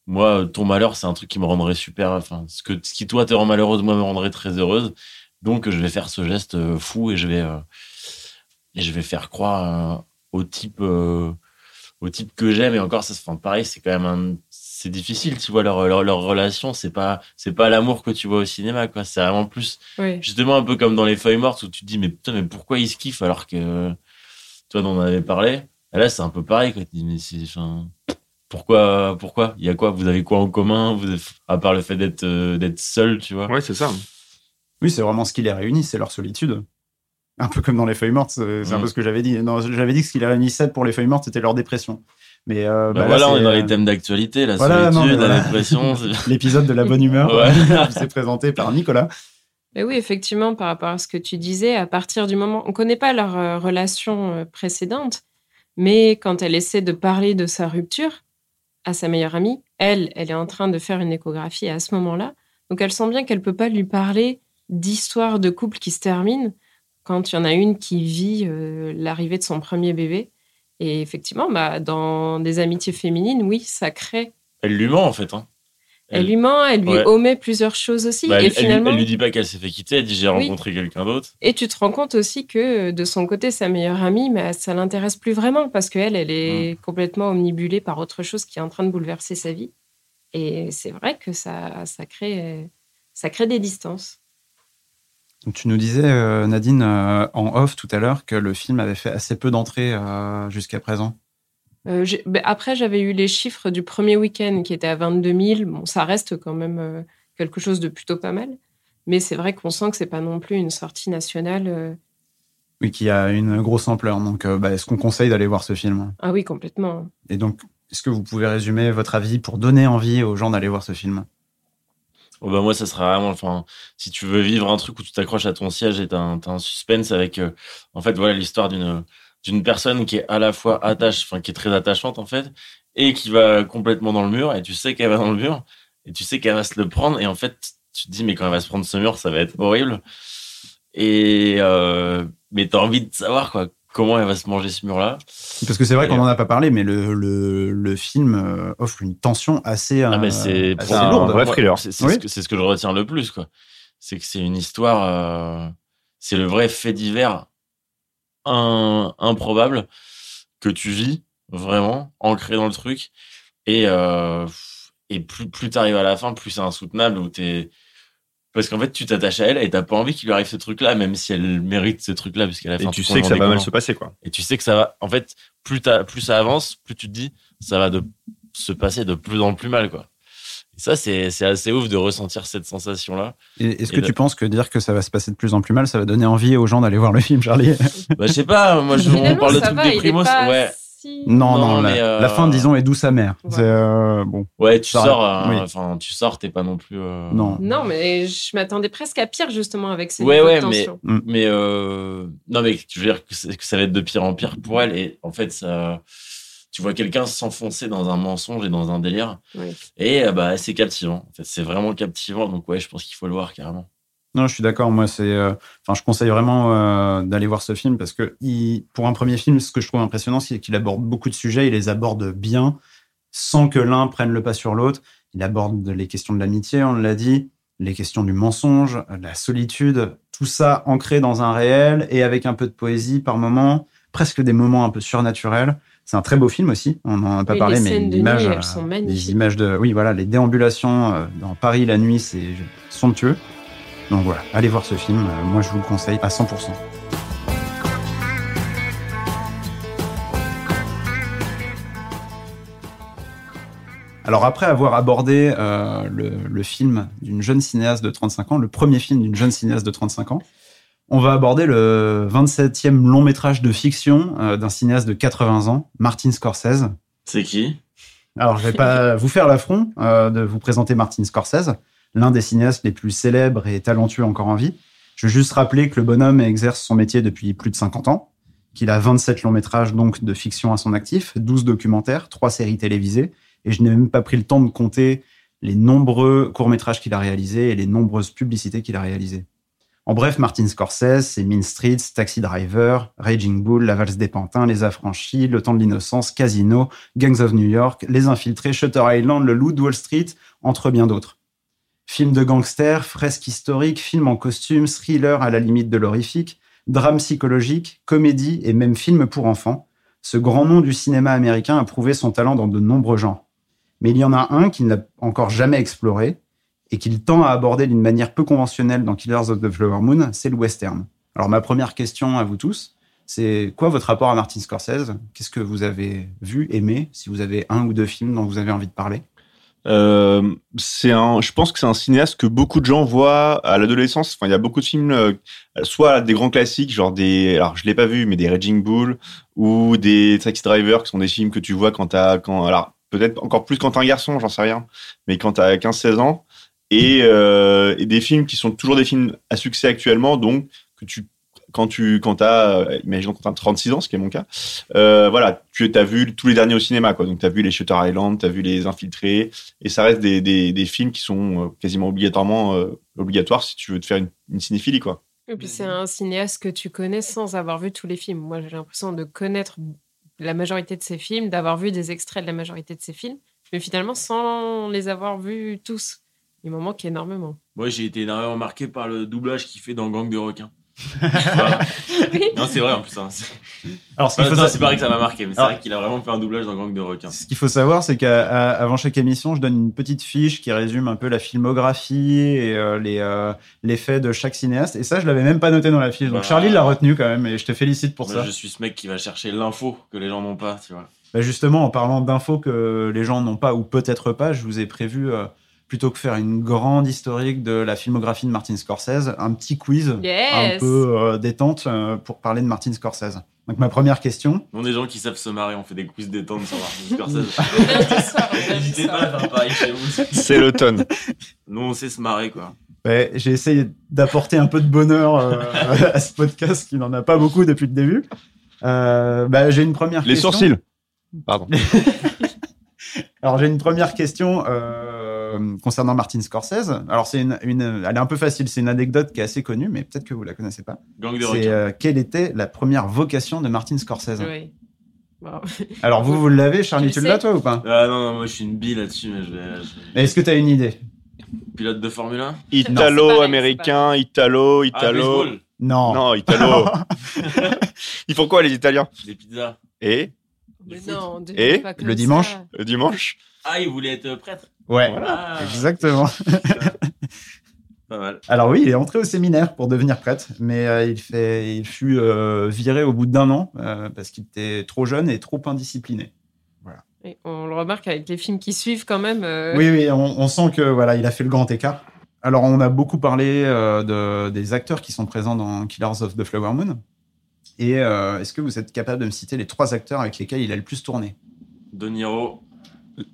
moi, ton malheur, c'est un truc qui me rendrait super, enfin, ce que, ce qui toi te rend malheureuse, moi, me rendrait très heureuse. Donc, je vais faire ce geste euh, fou et je vais, et je vais faire croire au type, au type que j'aime. Et encore, ça, enfin, pareil, c'est quand même un, c'est difficile, tu vois, leur, leur, leur relation, c'est pas, c'est pas l'amour que tu vois au cinéma, quoi. C'est vraiment plus, Oui. justement, un peu comme dans les feuilles mortes où tu te dis, mais putain, mais pourquoi ils se kiffent alors que, toi, on en avait parlé. Et là, c'est un peu pareil, quoi. Tu te dis, mais c'est, enfin, pourquoi, pourquoi? Il y a quoi? Vous avez quoi en commun? Vous, avez- à part le fait d'être, euh, d'être seul, tu vois? Ouais, c'est ça. Oui, c'est vraiment ce qui les réunit, c'est leur solitude. Un peu comme dans les feuilles mortes, c'est un Mm. peu ce que j'avais dit. Non, j'avais dit que ce qui les réunissait pour les feuilles mortes, c'était leur dépression. Mais euh, Bah bah, là, voilà, on c'est, est dans euh, les thèmes d'actualité, la voilà, solitude, la voilà. dépression. l'épisode de la bonne humeur. Ouais. c'est présenté par Nicolas. Mais oui, effectivement, par rapport à ce que tu disais, à partir du moment, on connaît pas leur euh, relation euh, précédente, mais quand elle essaie de parler de sa rupture à sa meilleure amie, elle, elle est en train de faire une échographie à ce moment-là. Donc elle sent bien qu'elle peut pas lui parler d'histoires de couple qui se terminent quand il y en a une qui vit euh, l'arrivée de son premier bébé. Et effectivement, bah, dans des amitiés féminines, oui, ça crée. Elle lui ment, en fait, hein. Elle, lui ment, elle lui Ouais. omet plusieurs choses aussi. Bah, elle, et elle lui- finalement, elle lui dit pas qu'elle s'est fait quitter, elle dit j'ai Oui. rencontré quelqu'un d'autre. Et tu te rends compte aussi que de son côté, sa meilleure amie, mais ça l'intéresse plus vraiment parce qu'elle, elle est complètement omnibulée par autre chose qui est en train de bouleverser sa vie. Et c'est vrai que ça, ça, crée, ça crée des distances. Donc, tu nous disais, euh, Nadine, euh, en off tout à l'heure, que le film avait fait assez peu d'entrées euh, jusqu'à présent. Ben, après, j'avais eu les chiffres du premier week-end qui étaient à 22 000. Bon, ça reste quand même quelque chose de plutôt pas mal. Mais c'est vrai qu'on sent que c'est pas non plus une sortie nationale. Oui, qui a une grosse ampleur. Donc, bah, est-ce qu'on conseille d'aller voir ce film? Ah oui, complètement. Et donc, est-ce que vous pouvez résumer votre avis pour donner envie aux gens d'aller voir ce film? Oh, bah, moi, ça sera vraiment, enfin, si tu veux vivre un truc où tu t'accroches à ton siège et t'as un, un suspense avec, euh, en fait, voilà l'histoire d'une d'une personne qui est à la fois attache, enfin, qui est très attachante, en fait, et qui va complètement dans le mur, et tu sais qu'elle va dans le mur, et tu sais qu'elle va se le prendre, et en fait, tu te dis, mais quand elle va se prendre ce mur, ça va être horrible. Et, euh, mais t'as envie de savoir, quoi, comment elle va se manger ce mur-là. Parce que c'est vrai qu'on n'en a pas parlé, mais le, le, le film euh, offre une tension assez, Ah, mais euh, c'est assez un lourde. vrai thriller. C'est c'est Oui. ce, que- c'est ce que je retiens le plus, quoi. C'est que c'est une histoire, euh, c'est le vrai fait divers un- improbable que tu vis vraiment ancré dans le truc et euh, et plus plus t'arrives à la fin, plus c'est insoutenable où t'es parce qu'en fait tu t'attaches à elle et t'as pas envie qu'il lui arrive ce truc-là, même si elle mérite ce truc-là, puisqu'elle a fait Et tu sais que ça va mal se passer, quoi. et tu sais que ça va. En fait, plus, ça avance, plus tu te dis, ça va de se passer de plus en plus mal, quoi. Et ça, c'est assez ouf de ressentir cette sensation-là. Est-ce que de- tu penses que dire que ça va se passer de plus en plus mal, ça va donner envie aux gens d'aller voir le film, Charlie? Bah, je sais pas, moi, je, on parle de trucs déprimos. pas Ouais, si- Non, Non, non, la, mais, euh, la fin, disons, est douce amère. Ouais. C'est euh, bon. ouais, tu Ça sors, euh, oui. enfin, tu sors, t'es pas non plus. euh, Non. Non, mais je m'attendais presque à pire justement avec ces Ouais, ouais, mais, tension. mais euh, non, mais je veux dire que, c'est- que ça va être de pire en pire pour elle. Et en fait, ça, tu vois quelqu'un s'enfoncer dans un mensonge et dans un délire. Oui. Et bah, c'est captivant. En fait, c'est vraiment captivant. Donc, ouais, je pense qu'il faut le voir carrément. Non, je suis d'accord. Moi, c'est, euh, enfin, je conseille vraiment euh, d'aller voir ce film parce que il, pour un premier film, ce que je trouve impressionnant, c'est qu'il aborde beaucoup de sujets. Il les aborde bien, sans que l'un prenne le pas sur l'autre. Il aborde les questions de l'amitié, on l'a dit, les questions du mensonge, de la solitude, tout ça ancré dans un réel et avec un peu de poésie par moment, presque des moments un peu surnaturels. C'est un très beau film aussi. On n'en a pas Oui, parlé, les mais euh, sont les images de, oui, voilà, les déambulations euh, dans Paris la nuit, c'est somptueux. Donc voilà, allez voir ce film. Euh, Moi, je vous le conseille à 100%. Alors après avoir abordé euh, le, le film d'une jeune cinéaste de 35 ans, le premier film d'une jeune cinéaste de 35 ans, on va aborder le 27e long métrage de fiction euh, d'un cinéaste de 80 ans, Martin Scorsese. C'est qui? Alors, je vais pas vous faire l'affront euh, de vous présenter Martin Scorsese, l'un des cinéastes les plus célèbres et talentueux encore en vie. Je veux juste rappeler que le bonhomme exerce son métier depuis plus de 50 ans, qu'il a 27 longs métrages donc de fiction à son actif, 12 documentaires, 3 séries télévisées, et je n'ai même pas pris le temps de compter les nombreux courts-métrages qu'il a réalisés et les nombreuses publicités qu'il a réalisées. En bref, Martin Scorsese, c'est Mean Streets, Taxi Driver, Raging Bull, La Valse des Pantins, Les Affranchis, Le Temps de l'Innocence, Casino, Gangs of New York, Les Infiltrés, Shutter Island, Le Loup Wall Street, entre bien d'autres. Film de gangsters, fresque historique, film en costume, thriller à la limite de l'horrifique, drame psychologique, comédie et même film pour enfants, ce grand nom du cinéma américain a prouvé son talent dans de nombreux genres. Mais il y en a un qu'il n'a encore jamais exploré et qu'il tend à aborder d'une manière peu conventionnelle dans Killers of the Flower Moon, c'est le western. Alors ma première question à vous tous, c'est quoi votre rapport à Martin Scorsese? Qu'est-ce que vous avez vu, aimé? Si vous avez un ou deux films dont vous avez envie de parler? Euh, c'est un, je pense que c'est un cinéaste que beaucoup de gens voient à l'adolescence. Enfin, il y a beaucoup de films, euh, soit des grands classiques, genre des, alors je l'ai pas vu, mais des Raging Bull ou des Taxi Driver, qui sont des films que tu vois quand t'as, quand, alors peut-être encore plus quand t'es un garçon, j'en sais rien, mais quand t'as 15-16 ans, et, euh, et des films qui sont toujours des films à succès actuellement, donc que tu quand tu quand t'as euh, imaginons quand t'as 36 ans ce qui est mon cas euh, voilà tu as vu tous les derniers au cinéma quoi donc t'as vu les Shutter Island t'as vu les Infiltrés et ça reste des, des, des films qui sont euh, quasiment obligatoirement euh, obligatoires si tu veux te faire une, une cinéphilie quoi Et puis c'est un cinéaste que tu connais sans avoir vu tous les films. Moi, j'ai l'impression de connaître la majorité de ses films, d'avoir vu des extraits de la majorité de ses films, mais finalement sans les avoir vus tous. Il m'en manque énormément. Moi, j'ai été énormément marqué par le doublage qu'il fait dans Gang de requins. Voilà. non, c'est vrai en plus. hein. C'est Alors ce Enfin, faut, c'est vrai que ça m'a marqué, mais c'est Ah. vrai qu'il a vraiment fait un doublage dans Gang de requins. ce qu'il faut savoir, c'est qu'avant chaque émission, je donne une petite fiche qui résume un peu la filmographie et euh, les, euh, les faits de chaque cinéaste. Et ça, je l'avais même pas noté dans la fiche. Donc Bah. Charlie l'a retenu quand même et je te félicite pour Moi, ça. je suis ce mec qui va chercher l'info que les gens n'ont pas, tu vois. Bah, justement, en parlant d'infos que les gens n'ont pas ou peut-être pas, je vous ai prévu, euh, plutôt que faire une grande historique de la filmographie de Martin Scorsese, un petit quiz un peu euh, détente euh, pour parler de Martin Scorsese. Donc ma première question, On est des gens qui savent se marrer, on fait des quiz détente sur Martin Scorsese. Lundi soir, lundi N'hésitez pas soir. à faire pareil chez vous. c'est l'automne Nous, on sait se marrer, quoi. ouais, j'ai essayé d'apporter un peu de bonheur euh, à ce podcast qui n'en a pas beaucoup depuis le début. Euh, bah, j'ai une première les question. sourcils pardon Alors j'ai une première question euh, concernant Martin Scorsese. Alors c'est une, une- elle est un peu facile, c'est une anecdote qui est assez connue, mais peut-être que vous la connaissez pas. Gang de C'est euh, quelle était la première vocation de Martin Scorsese? Oui. Alors vous, vous l'avez, Charlie, Tu l'as toi ou pas? Ah non, non, moi je suis une bille là-dessus, mais je vais. je- Mais Est-ce que tu as une idée? Pilote de Formule 1 italo-américain italo Ah, italo baseball, Non. non italo ils font quoi les Italiens? Des pizzas. et? Mais non, ne Et pas le dimanche ça. le dimanche Ah, il voulait être prêtre Ouais, Ah, exactement. Pas mal. Alors oui, il est entré au séminaire pour devenir prêtre, mais euh, il, fait, il fut euh, viré au bout d'un an euh, parce qu'il était trop jeune et trop indiscipliné. Et on le remarque avec les films qui suivent quand même. euh, Oui, oui, on, on sent que voilà, il a fait le grand écart. Alors, on a beaucoup parlé euh, de, des acteurs qui sont présents dans Killers of the Flower Moon. Et euh, est-ce que vous êtes capable de me citer les trois acteurs avec lesquels il a le plus tourné? De Niro,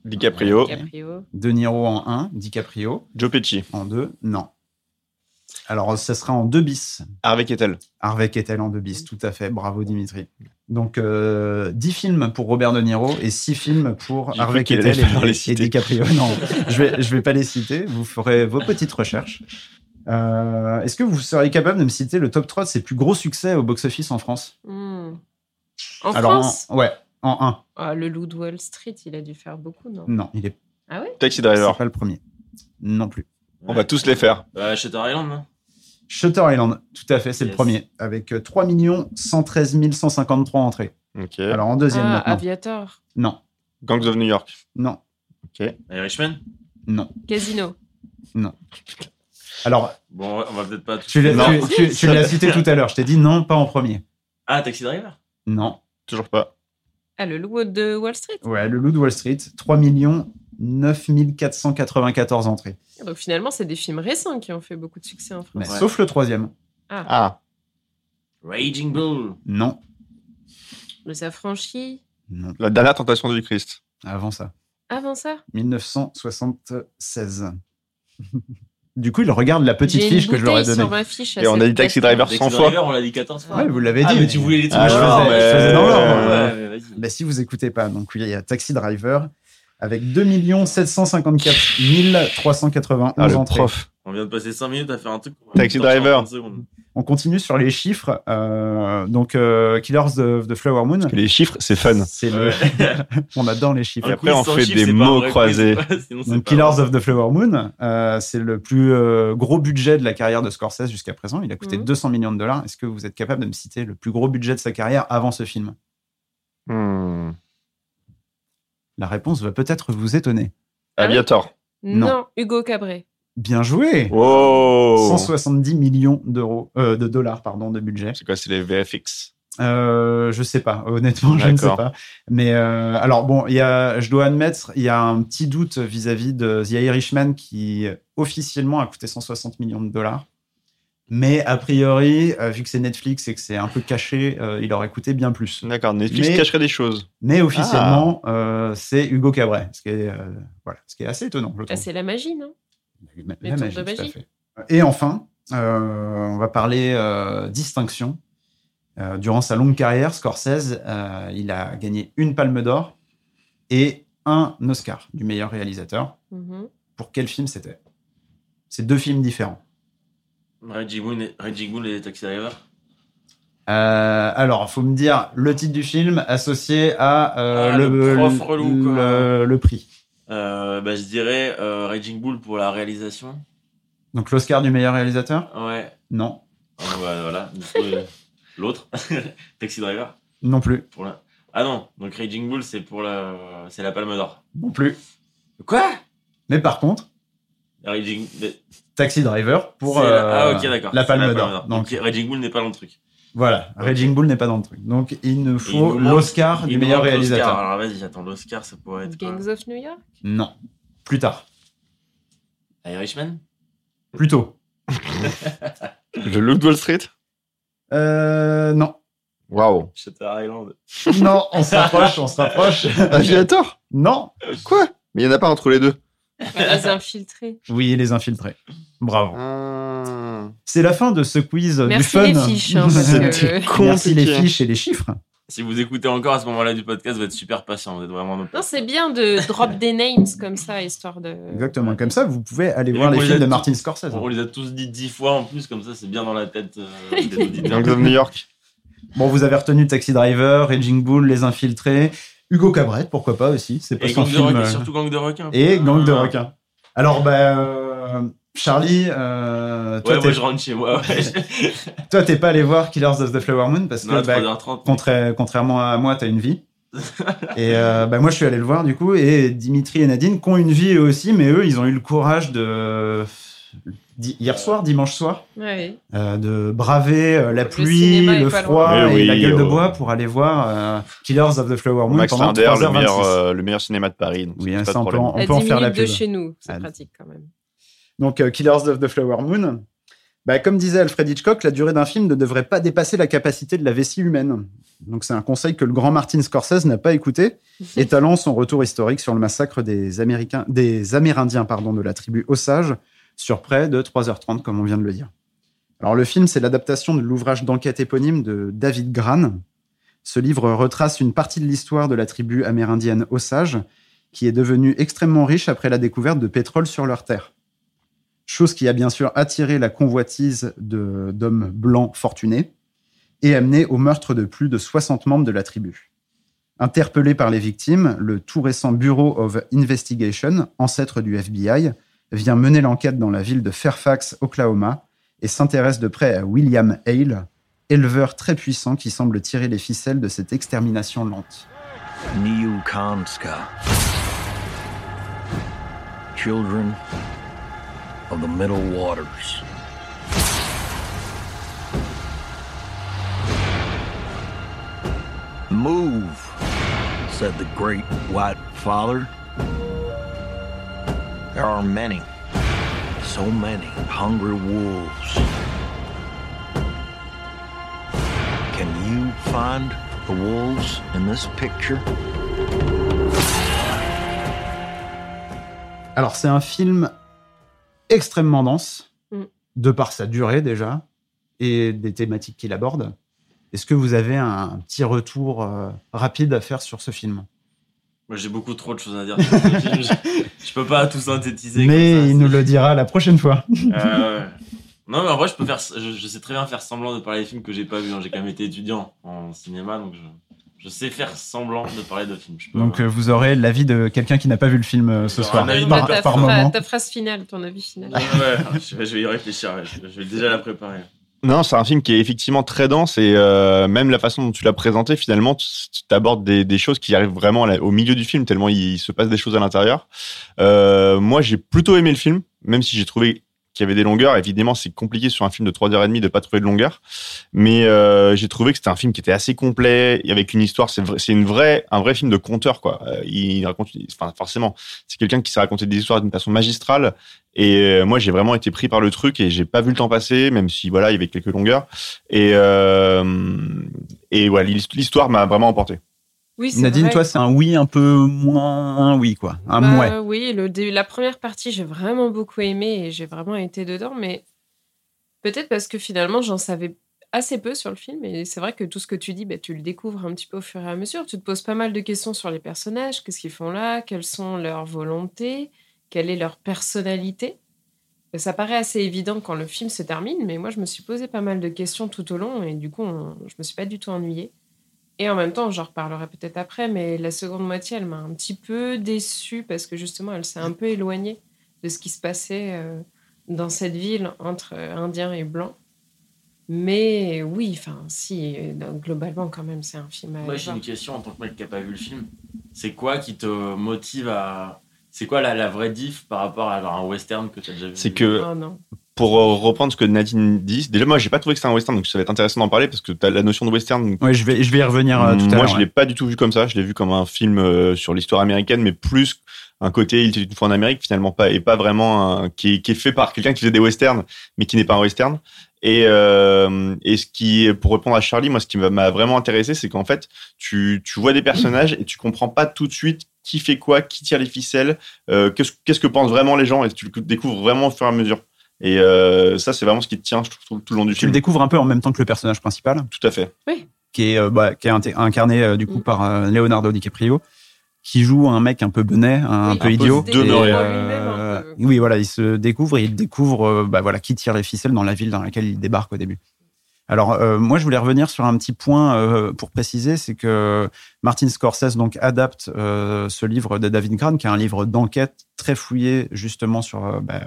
DiCaprio DiCaprio. De Niro en 1, DiCaprio Joe Pesci en 2, non. Alors, ce sera en 2 bis. Harvey Keitel Harvey Keitel en 2 bis, tout à fait. Bravo Dimitri. Donc, euh, 10 films pour Robert De Niro et 6 films pour Harvey falloir et, et. DiCaprio. Non, je vais, je vais pas les citer. Vous ferez vos petites recherches. Euh, Est-ce que vous seriez capable de me citer le top 3 de ses plus gros succès au box-office en France? Hmm. En Alors, France? en- ouais, en 1. Ah, Le loup de Wall Street, il a dû faire beaucoup, non? Non, il est Ah ouais? Taxi c'est Driver pas le premier. Non plus. on va tous les faire euh, Shutter Island, non? Shutter Island, tout à fait, c'est le premier, avec euh, 3 113 153 entrées. ok Alors en deuxième Ah, maintenant. Aviator. Non, Gangs of New York non, Irishman? Non, Casino. non. Alors, Bon, on va peut-être pas tout. tu l'as Non. tu- tu- tu l'as cité tout à l'heure, je t'ai dit non, pas en premier. Ah, Taxi Driver? Non. toujours pas Ah, le loup de Wall Street? Ouais, le loup de Wall Street, 3 9 494 entrées. Donc finalement, c'est des films récents qui ont fait beaucoup de succès en Mais France. Ouais. Sauf le troisième. ah Raging Bull Non, Les Affranchis. non. la dernière tentation du Christ Avant ça. Avant ça? 1976. du coup, il regarde la petite fiche que je leur ai donnée. sur ma fiche à Et on a dit Taxi. Driver Taxi 100 fois. Driver, on l'a dit 14 fois. Ouais, vous l'avez Ah, dit. mais tu voulais les trucs Ah, dans je l'ordre. faisais- je faisais dans l'ordre. Ouais, ouais, vas-y. Bah, si vous écoutez pas, donc oui, il y a Taxi Driver avec 2 754 391 ah le entrées. prof On vient de passer 5 minutes à faire un truc. Taxi Driver. 30 secondes. On continue sur les chiffres. Euh, donc, euh, Killers of the Flower Moon. les chiffres c'est fun C'est le... on adore les chiffres. Un après, on fait chiffres, des mots croisés. pas- Donc, Killers vrai. of the Flower Moon, euh, c'est le plus euh, gros budget de la carrière de Scorsese jusqu'à présent. Il a coûté Mhm. 200 millions de dollars. Est-ce que vous êtes capable de me citer le plus gros budget de sa carrière avant ce film? Hmm. La réponse va peut-être vous étonner. Ah Aviator. Non. Non, Hugo Cabret. Bien joué Wow 170 millions d'euros, euh, de dollars, pardon, de budget. C'est quoi, c'est les VFX Euh, je sais pas, honnêtement, je ne sais pas. Mais euh, alors bon, il y a, je dois admettre, il y a un petit doute vis-à-vis de The Irishman qui officiellement a coûté 160 millions de dollars. Mais a priori, euh, vu que c'est Netflix et que c'est un peu caché, euh, il aurait coûté bien plus. D'accord, Netflix Mais- cacherait des choses. Mais officiellement, Ah. euh, c'est Hugo Cabret, ce qui est, euh, voilà, ce qui est assez étonnant, je Ah, trouve. c'est la magie, non? De tout à fait. Et enfin, euh, on va parler euh, distinction. Euh, durant sa longue carrière, Scorsese, euh, il a gagné une Palme d'Or et un Oscar du meilleur réalisateur. Mhm. Pour quel film c'était? C'est deux films différents. Reggie Bull et, Reggie Bull et Taxi Driver. Euh, alors, faut me dire le titre du film associé à euh, Ah, le, le prof le- relou, quoi. le- le prix. Euh, bah, je dirais euh, Raging Bull pour la réalisation. Donc l'Oscar du meilleur réalisateur? Ouais. Non, Ah, bah, voilà. Euh, L'autre, Taxi Driver. non plus, Pour la... Ah non, donc Raging Bull, c'est pour la, c'est la Palme d'Or. non plus. Quoi? Mais par contre, Raging, Taxi Driver pour la- Ah ok d'accord. la Palme d'Or. Donc Donc Raging Bull n'est pas dans le truc. Voilà, Ok. Raging Bull n'est pas dans le truc. Donc il nous faut l'Oscar du meilleur réalisateur. Alors vas-y, attends, l'Oscar, ça pourrait être. Gangs of New York? Non, plus tard, Irishman? Plus tôt. Le Look de Wall Street? Euh, non, Waouh Shutter Island. non, on se rapproche, on se rapproche. Aviator non, Quoi? Mais il n'y en a pas entre les deux. Les infiltrés. oui, les infiltrés. Bravo. Ah. C'est la fin de ce quiz du Merci fun. les fiches. hein, que- Merci les fiches et les chiffres. Si vous écoutez encore à ce moment-là du podcast, vous êtes super patient. Vous êtes vraiment Non, c'est bien de drop des names comme ça, histoire de. Exactement. Comme ça, vous pouvez aller Et voir les films les de tous- Martin Scorsese. On les a tous dit dix fois en plus, comme ça c'est bien dans la tête euh, des auditeurs. Of New York. Bon, vous avez retenu Taxi Driver, Raging Bull, Les Infiltrés, Hugo Cabret, pourquoi pas aussi. C'est pas Et son gang de requins, euh, surtout gang de requins. Et Gang de Ah. requins. Alors, bah, euh, Charlie, euh, toi, Ouais, t'es- moi je rentre chez moi. ouais. toi, t'es pas allé voir Killers of the Flower Moon parce que, non, bah, 3h30. contra- contrairement à moi, t'as une vie. et euh, bah, moi, je suis allé le voir du coup. Et Dimitri et Nadine, qui ont une vie eux aussi, mais eux, ils ont eu le courage de. Hier soir, dimanche soir, euh, de braver euh, la Le pluie, le froid loin. et la gueule de oh. bois pour aller voir euh, Killers of the Flower Moon Max pendant Linder, le 3h26. meilleur, euh, le meilleur cinéma de Paris. donc Oui, ça, on peut en- on à peut en 10 faire la minutes de pub. chez nous, c'est Ah, pratique quand même. Donc, euh, Killers of the Flower Moon. Bah, comme disait Alfred Hitchcock, la durée d'un film ne devrait pas dépasser la capacité de la vessie humaine. Donc, c'est un conseil que le grand Martin Scorsese n'a pas écouté, étalant son retour historique sur le massacre des, Américains, des Amérindiens pardon, de la tribu Osage sur près de 3h30, comme on vient de le dire. Alors, le film, c'est l'adaptation de l'ouvrage d'enquête éponyme de David Gran. Ce livre retrace une partie de l'histoire de la tribu amérindienne Osage, qui est devenue extrêmement riche après la découverte de pétrole sur leur terre chose qui a bien sûr attiré la convoitise d'hommes blancs fortunés et amené au meurtre de plus de 60 membres de la tribu. Interpellé par les victimes, le tout récent Bureau of Investigation, ancêtre du FBI, vient mener l'enquête dans la ville de Fairfax, Oklahoma, et s'intéresse de près à William Hale, éleveur très puissant qui semble tirer les ficelles de cette extermination lente. Children of the Middle Waters. Move, said the great white father. There are many, so many hungry wolves. Can you find the wolves in this picture? Alors, c'est un film extrêmement dense, Mm. de par sa durée déjà, et des thématiques qu'il aborde. Est-ce que vous avez un petit retour euh, rapide à faire sur ce film? Moi j'ai beaucoup trop de choses à dire. sur ce film. je, peux pas tout synthétiser. Mais comme ça, il nous le dira la prochaine fois. Euh, non, mais en vrai, je peux faire, je, je sais très bien faire semblant de parler des films que j'ai pas vus. hein. J'ai quand même été étudiant en cinéma, donc je, je sais faire semblant de parler de films. Je peux- Donc, euh, vous aurez l'avis de quelqu'un qui n'a pas vu le film euh, ce soir, avis de par, ta par phra- moment. ta phrase finale, ton avis final. Ouais, je, vais, je vais y réfléchir. ouais. Je vais déjà la préparer. Non, c'est un film qui est effectivement très dense et euh, même la façon dont tu l'as présenté, finalement, tu abordes des, des, choses qui arrivent vraiment au milieu du film, tellement il, se passe des choses à l'intérieur. Euh, moi, j'ai plutôt aimé le film, même si j'ai trouvé qu'il y avait des longueurs. Évidemment, c'est compliqué sur un film de 3h30 de pas trouver de longueur. Mais euh, j'ai trouvé que c'était un film qui était assez complet, avec une histoire. C'est c'est une un vrai film de conteur, quoi. Euh, il raconte, forcément, c'est quelqu'un qui sait raconter des histoires d'une façon magistrale. Et euh, moi, j'ai vraiment été pris par le truc et j'ai pas vu le temps passer, même si voilà, il y avait quelques longueurs. Et et voilà, l'histoire m'a vraiment emporté. Oui, Nadine, vrai. toi, c'est un oui un peu moins oui, quoi. Un bah, mouais. Oui, le, la première partie, j'ai vraiment beaucoup aimé et j'ai vraiment été dedans, mais peut-être parce que finalement, j'en savais assez peu sur le film. Et c'est vrai que tout ce que tu dis, bah, tu le découvres un petit peu au fur et à mesure. Tu te poses pas mal de questions sur les personnages, qu'est-ce qu'ils font là, quelles sont leurs volontés, quelle est leur personnalité. Ça paraît assez évident quand le film se termine, mais moi, je me suis posé pas mal de questions tout au long et du coup, on, je me suis pas du tout ennuyée. Et en même temps, j'en reparlerai peut-être après, mais la seconde moitié, elle m'a un petit peu déçue parce que justement, elle s'est un peu éloignée de ce qui se passait euh, dans cette ville entre euh, Indiens et Blancs. Mais oui, enfin, si, euh, globalement, quand même, c'est un film à Moi, j'ai une question en tant que mec qui n'a pas vu le film. C'est quoi qui te motive à. C'est quoi la, la, vraie diff par rapport à un western que tu as déjà vu? C'est que. Oh, non pour reprendre ce que Nadine dit, déjà moi j'ai pas trouvé que c'était un western, donc ça va être intéressant d'en parler parce que tu as la notion de western. Ouais, je vais, je vais y revenir euh, tout à l'heure. Moi je ouais. l'ai pas du tout vu comme ça, je l'ai vu comme un film euh, sur l'histoire américaine, mais plus un côté il était une fois en Amérique finalement pas et pas vraiment un, qui, est, qui est fait par quelqu'un qui faisait des westerns, mais qui n'est pas un western. Et, euh, et ce qui, pour répondre à Charlie, moi ce qui m'a vraiment intéressé, c'est qu'en fait tu, tu vois des personnages et tu comprends pas tout de suite qui fait quoi, qui tire les ficelles, euh, qu'est-ce qu'est-ce que pensent vraiment les gens et tu le découvres vraiment au fur et à mesure. Et euh, ça, c'est vraiment ce qui te tient, je trouve, tout le long du tu film. le découvres un peu en même temps que le personnage principal. Tout à fait. Oui. Qui est, euh, bah, qui est incarné euh, du coup Mm. par euh, Leonardo DiCaprio, qui joue un mec un peu benet, un Oui, peu un peu idiot. demeuré. Et, Lui-même, un peu. oui, voilà, il se découvre et il découvre, euh, bah, voilà, qui tire les ficelles dans la ville dans laquelle il débarque au début. Alors euh, moi, je voulais revenir sur un petit point euh, pour préciser, c'est que Martin Scorsese donc adapte euh, ce livre de David Grann, qui est un livre d'enquête très fouillé justement sur euh, bah,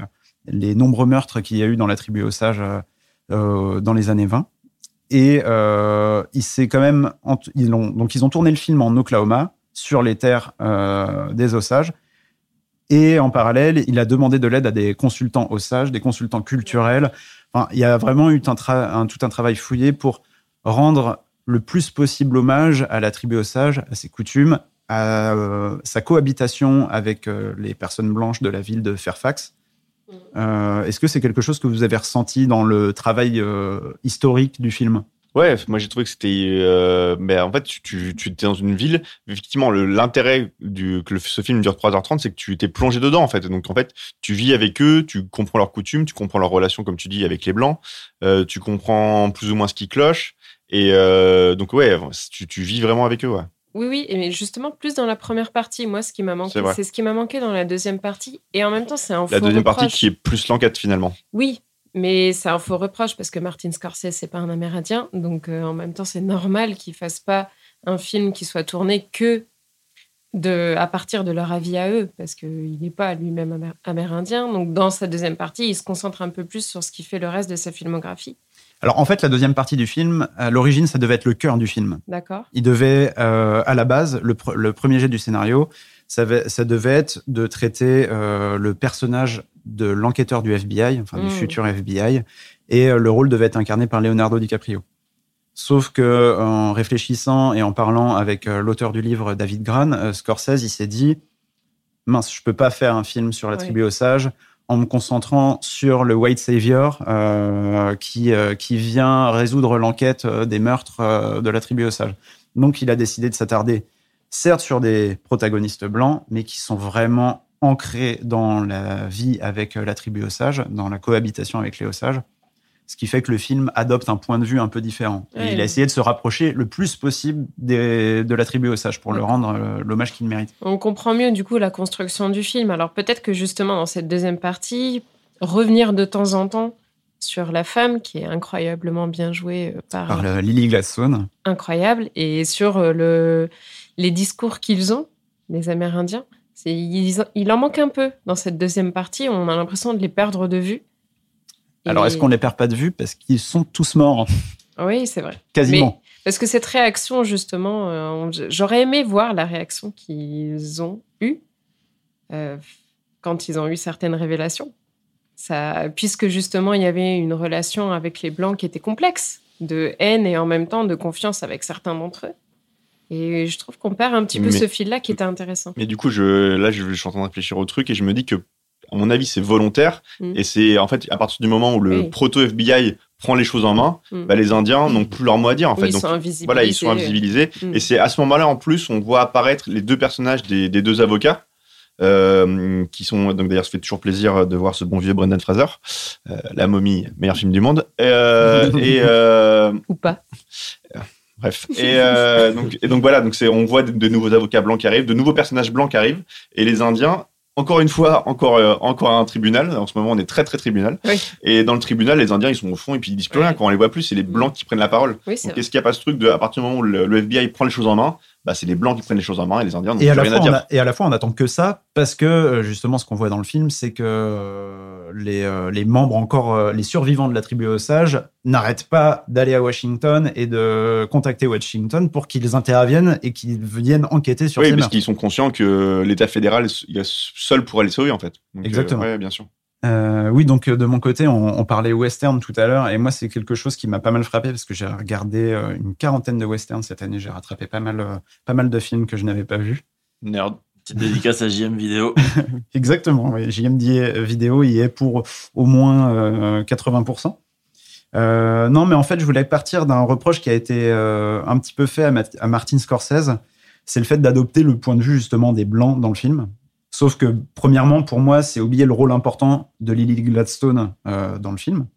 les nombreux meurtres qu'il y a eu dans la tribu Osage euh, dans les années 20. Et euh, quand même, ils ont, donc ils ont tourné le film en Oklahoma sur les terres euh, des Osages. Et en parallèle, il a demandé de l'aide à des consultants Osages, des consultants culturels. Enfin, il y a vraiment eu tout un travail fouillé pour rendre le plus possible hommage à la tribu Osage, à ses coutumes, à euh, sa cohabitation avec euh, les personnes blanches de la ville de Fairfax. Euh, Est-ce que c'est quelque chose que vous avez ressenti dans le travail euh, historique du film? Ouais, moi j'ai trouvé que c'était. Euh, ben, en fait, tu, tu, étais dans une ville. Effectivement, l'intérêt du que ce film dure 3h30, c'est que tu t'es plongé dedans en fait. Donc en fait, tu vis avec eux, tu comprends leurs coutumes, tu comprends leurs relations, comme tu dis, avec les blancs. Euh, tu comprends plus ou moins ce qui cloche. Et donc ouais, tu, tu vis vraiment avec eux. Ouais. Oui, oui, et justement, plus dans la première partie, moi, ce qui m'a manqué, c'est ce qui m'a manqué dans la deuxième partie. Et en même temps, c'est un La deuxième reproche. partie qui est plus l'enquête finalement. Oui, mais c'est un faux reproche parce que Martin Scorsese, c'est pas un Amérindien. Donc, euh, en même temps, c'est normal qu'il fasse pas un film qui soit tourné que de, à partir de leur avis à eux, parce qu'il n'est pas lui-même amé amérindien. Donc, dans sa deuxième partie, il se concentre un peu plus sur ce qui fait le reste de sa filmographie. Alors en fait, la deuxième partie du film, à l'origine, ça devait être le cœur du film. D'accord. Il devait, euh, à la base, le, pr le, premier jet du scénario, ça, ça devait être de traiter euh, le personnage de l'enquêteur du FBI, enfin mmh. du futur FBI, et euh, le rôle devait être incarné par Leonardo DiCaprio. Sauf que en réfléchissant et en parlant avec l'auteur du livre David Gran, Scorsese, il s'est dit mince, je peux pas faire un film sur la tribu oui. Osage en me concentrant sur le white savior euh, qui, euh, qui vient résoudre l'enquête euh, des meurtres de la tribu Osage. Donc, il a décidé de s'attarder, certes, sur des protagonistes blancs, mais qui sont vraiment ancrés dans la vie avec la tribu Osage, dans la cohabitation avec les Osages. Ce qui fait que le film adopte un point de vue un peu différent. Et Ouais. il a essayé de se rapprocher le plus possible des- de la tribu Osage pour le rendre euh, l'hommage qu'il mérite. On comprend mieux du coup la construction du film. Alors peut-être que justement dans cette deuxième partie, revenir de temps en temps sur la femme qui est incroyablement bien jouée euh, par, Par le Lily Gladstone. incroyable et sur euh, le, les discours qu'ils ont, les Amérindiens. Il en manque un peu dans cette deuxième partie. On a l'impression de les perdre de vue. Alors, est-ce qu'on les perd pas de vue parce qu'ils sont tous morts? Oui, c'est vrai. Quasiment. Parce que cette réaction, justement, euh, j'aurais aimé voir la réaction qu'ils ont eue euh, quand ils ont eu certaines révélations. Ça, puisque justement, il y avait une relation avec les Blancs qui était complexe, de haine et en même temps de confiance avec certains d'entre eux. Et je trouve qu'on perd un petit peu Mais- ce fil-là qui était intéressant. Mais du coup, je, là, je, je suis en train de réfléchir au truc et je me dis que, à mon avis, c'est volontaire. Mm. Et c'est, en fait, à partir du moment où le Oui. proto-FBI prend les choses en main, Mm. bah, les Indiens n'ont plus leur mot à dire, en fait. Oui, ils Donc, sont invisibilisés. voilà, ils sont invisibilisés. Mm. Et c'est à ce moment-là, en plus, on voit apparaître les deux personnages des, des deux avocats. euh, qui sont donc d'ailleurs ça fait toujours plaisir de voir ce bon vieux Brendan Fraser euh, la momie meilleur film du monde Euh, et Ou pas. Bref. Et, euh, donc, et donc voilà, donc c'est, on voit de, de nouveaux avocats blancs qui arrivent, de nouveaux personnages blancs qui arrivent, et les Indiens, encore une fois, encore, euh, encore un tribunal. En ce moment, on est très très tribunal. Oui. Et dans le tribunal, les Indiens, ils sont au fond et puis ils disent plus rien. Quand on les voit plus, c'est les blancs qui prennent la parole. Oui, c'est Donc est-ce qu'il n'y a pas ce truc de, à partir du moment où le, le FBI prend les choses en main, bah, c'est les blancs qui prennent les choses en main et les Indiens n'ont rien fois, à on dire. a- et à la fois, on attend que ça parce que euh, justement, ce qu'on voit dans le film, c'est que euh, les, euh, les membres encore, les survivants de la tribu Osage n'arrêtent pas d'aller à Washington et de contacter Washington pour qu'ils interviennent et qu'ils viennent enquêter sur Oui, ces parce qu'ils sont conscients que l'État fédéral, il est seul pourrait les sauver, en fait. Donc, euh, Exactement. ouais, bien sûr. Euh, oui, donc euh, de mon côté, on, on parlait western tout à l'heure, et moi c'est quelque chose qui m'a pas mal frappé parce que j'ai regardé euh, une quarantaine de westerns cette année. J'ai rattrapé pas mal, euh, pas mal de films que je n'avais pas vus. Nerd. Petite dédicace à JM Vidéo. Exactement. Oui. JMD vidéo y est pour au moins euh, 80%. Euh, non, mais en fait, je voulais partir d'un reproche qui a été un petit peu fait à, Ma- à Martin Scorsese. C'est le fait d'adopter le point de vue justement des blancs dans le film. Sauf que, premièrement, pour moi, c'est oublier le rôle important de Lily Gladstone euh, dans le film,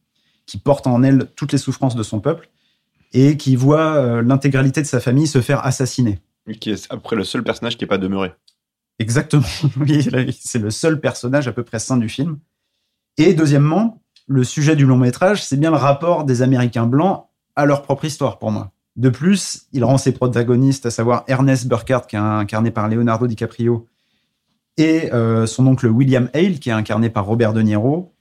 qui porte en elle toutes les souffrances de son peuple et qui voit euh, l'intégralité de sa famille se faire assassiner. Qui est après le seul personnage qui n'est pas demeuré. Exactement. Oui, c'est le seul personnage à peu près sain du film. Et deuxièmement, le sujet du long métrage, c'est bien le rapport des Américains blancs à leur propre histoire pour moi. De plus, il rend ses protagonistes, à savoir Ernest Burkhardt, qui est incarné par Leonardo DiCaprio, et euh, son oncle William Hale, qui est incarné par Robert De Niro,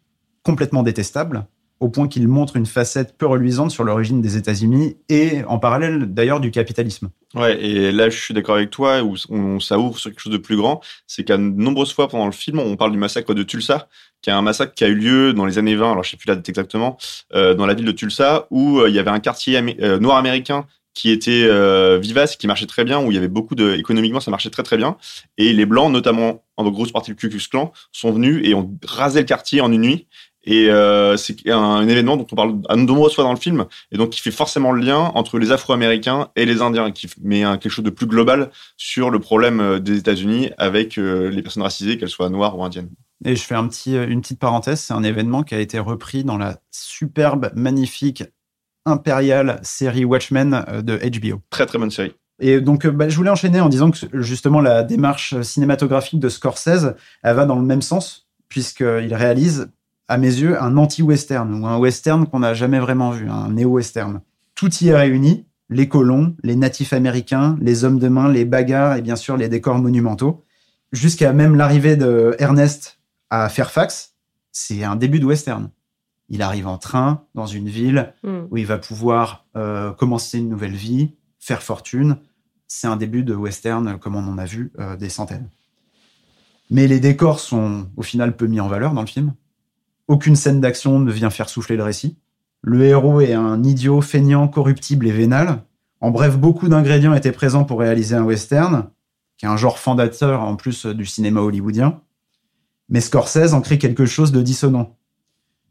complètement détestables, au point qu'il montre une facette peu reluisante sur l'origine des États-Unis et en parallèle d'ailleurs du capitalisme. Ouais, et là, je suis d'accord avec toi, où on, ça ouvre sur quelque chose de plus grand. C'est qu'à nombreuses fois pendant le film, on parle du massacre de Tulsa, qui est un massacre qui a eu lieu dans les années 20, alors je sais plus la date exactement, euh, dans la ville de Tulsa, où euh, il y avait un quartier noir américain qui était euh, vivace, qui marchait très bien, où il y avait beaucoup de, économiquement, ça marchait très très bien. Et les blancs, notamment en grosse partie du Ku Klux Klan, sont venus et ont rasé le quartier en une nuit. Et euh, c'est un, événement dont on parle à nombreuses fois dans le film, et donc qui fait forcément le lien entre les Afro-Américains et les Indiens, qui met quelque chose de plus global sur le problème euh, des États-Unis avec les personnes racisées, qu'elles soient noires ou indiennes. Et je fais une petite parenthèse, c'est un événement qui a été repris dans la superbe, magnifique, impériale série Watchmen euh, de HBO. Très très bonne série. Et donc, euh, bah, je voulais enchaîner en disant que justement la démarche cinématographique de Scorsese, elle va dans le même sens, puisqu'il réalise, à mes yeux, un anti-western, ou un western qu'on n'a jamais vraiment vu, un néo-western. Tout y est réuni, les colons, les natifs américains, les hommes de main, les bagarres et bien sûr les décors monumentaux, jusqu'à même l'arrivée de Ernest à Fairfax, c'est un début de western. Il arrive en train dans une ville Hmm. où il va pouvoir euh, commencer une nouvelle vie, faire fortune. C'est un début de western comme on en a vu euh, des centaines. Mais les décors sont au final peu mis en valeur dans le film. Aucune scène d'action ne vient faire souffler le récit. Le héros est un idiot feignant, corruptible et vénal. En bref, beaucoup d'ingrédients étaient présents pour réaliser un western, qui est un genre fondateur en plus du cinéma hollywoodien. Mais Scorsese en crée quelque chose de dissonant.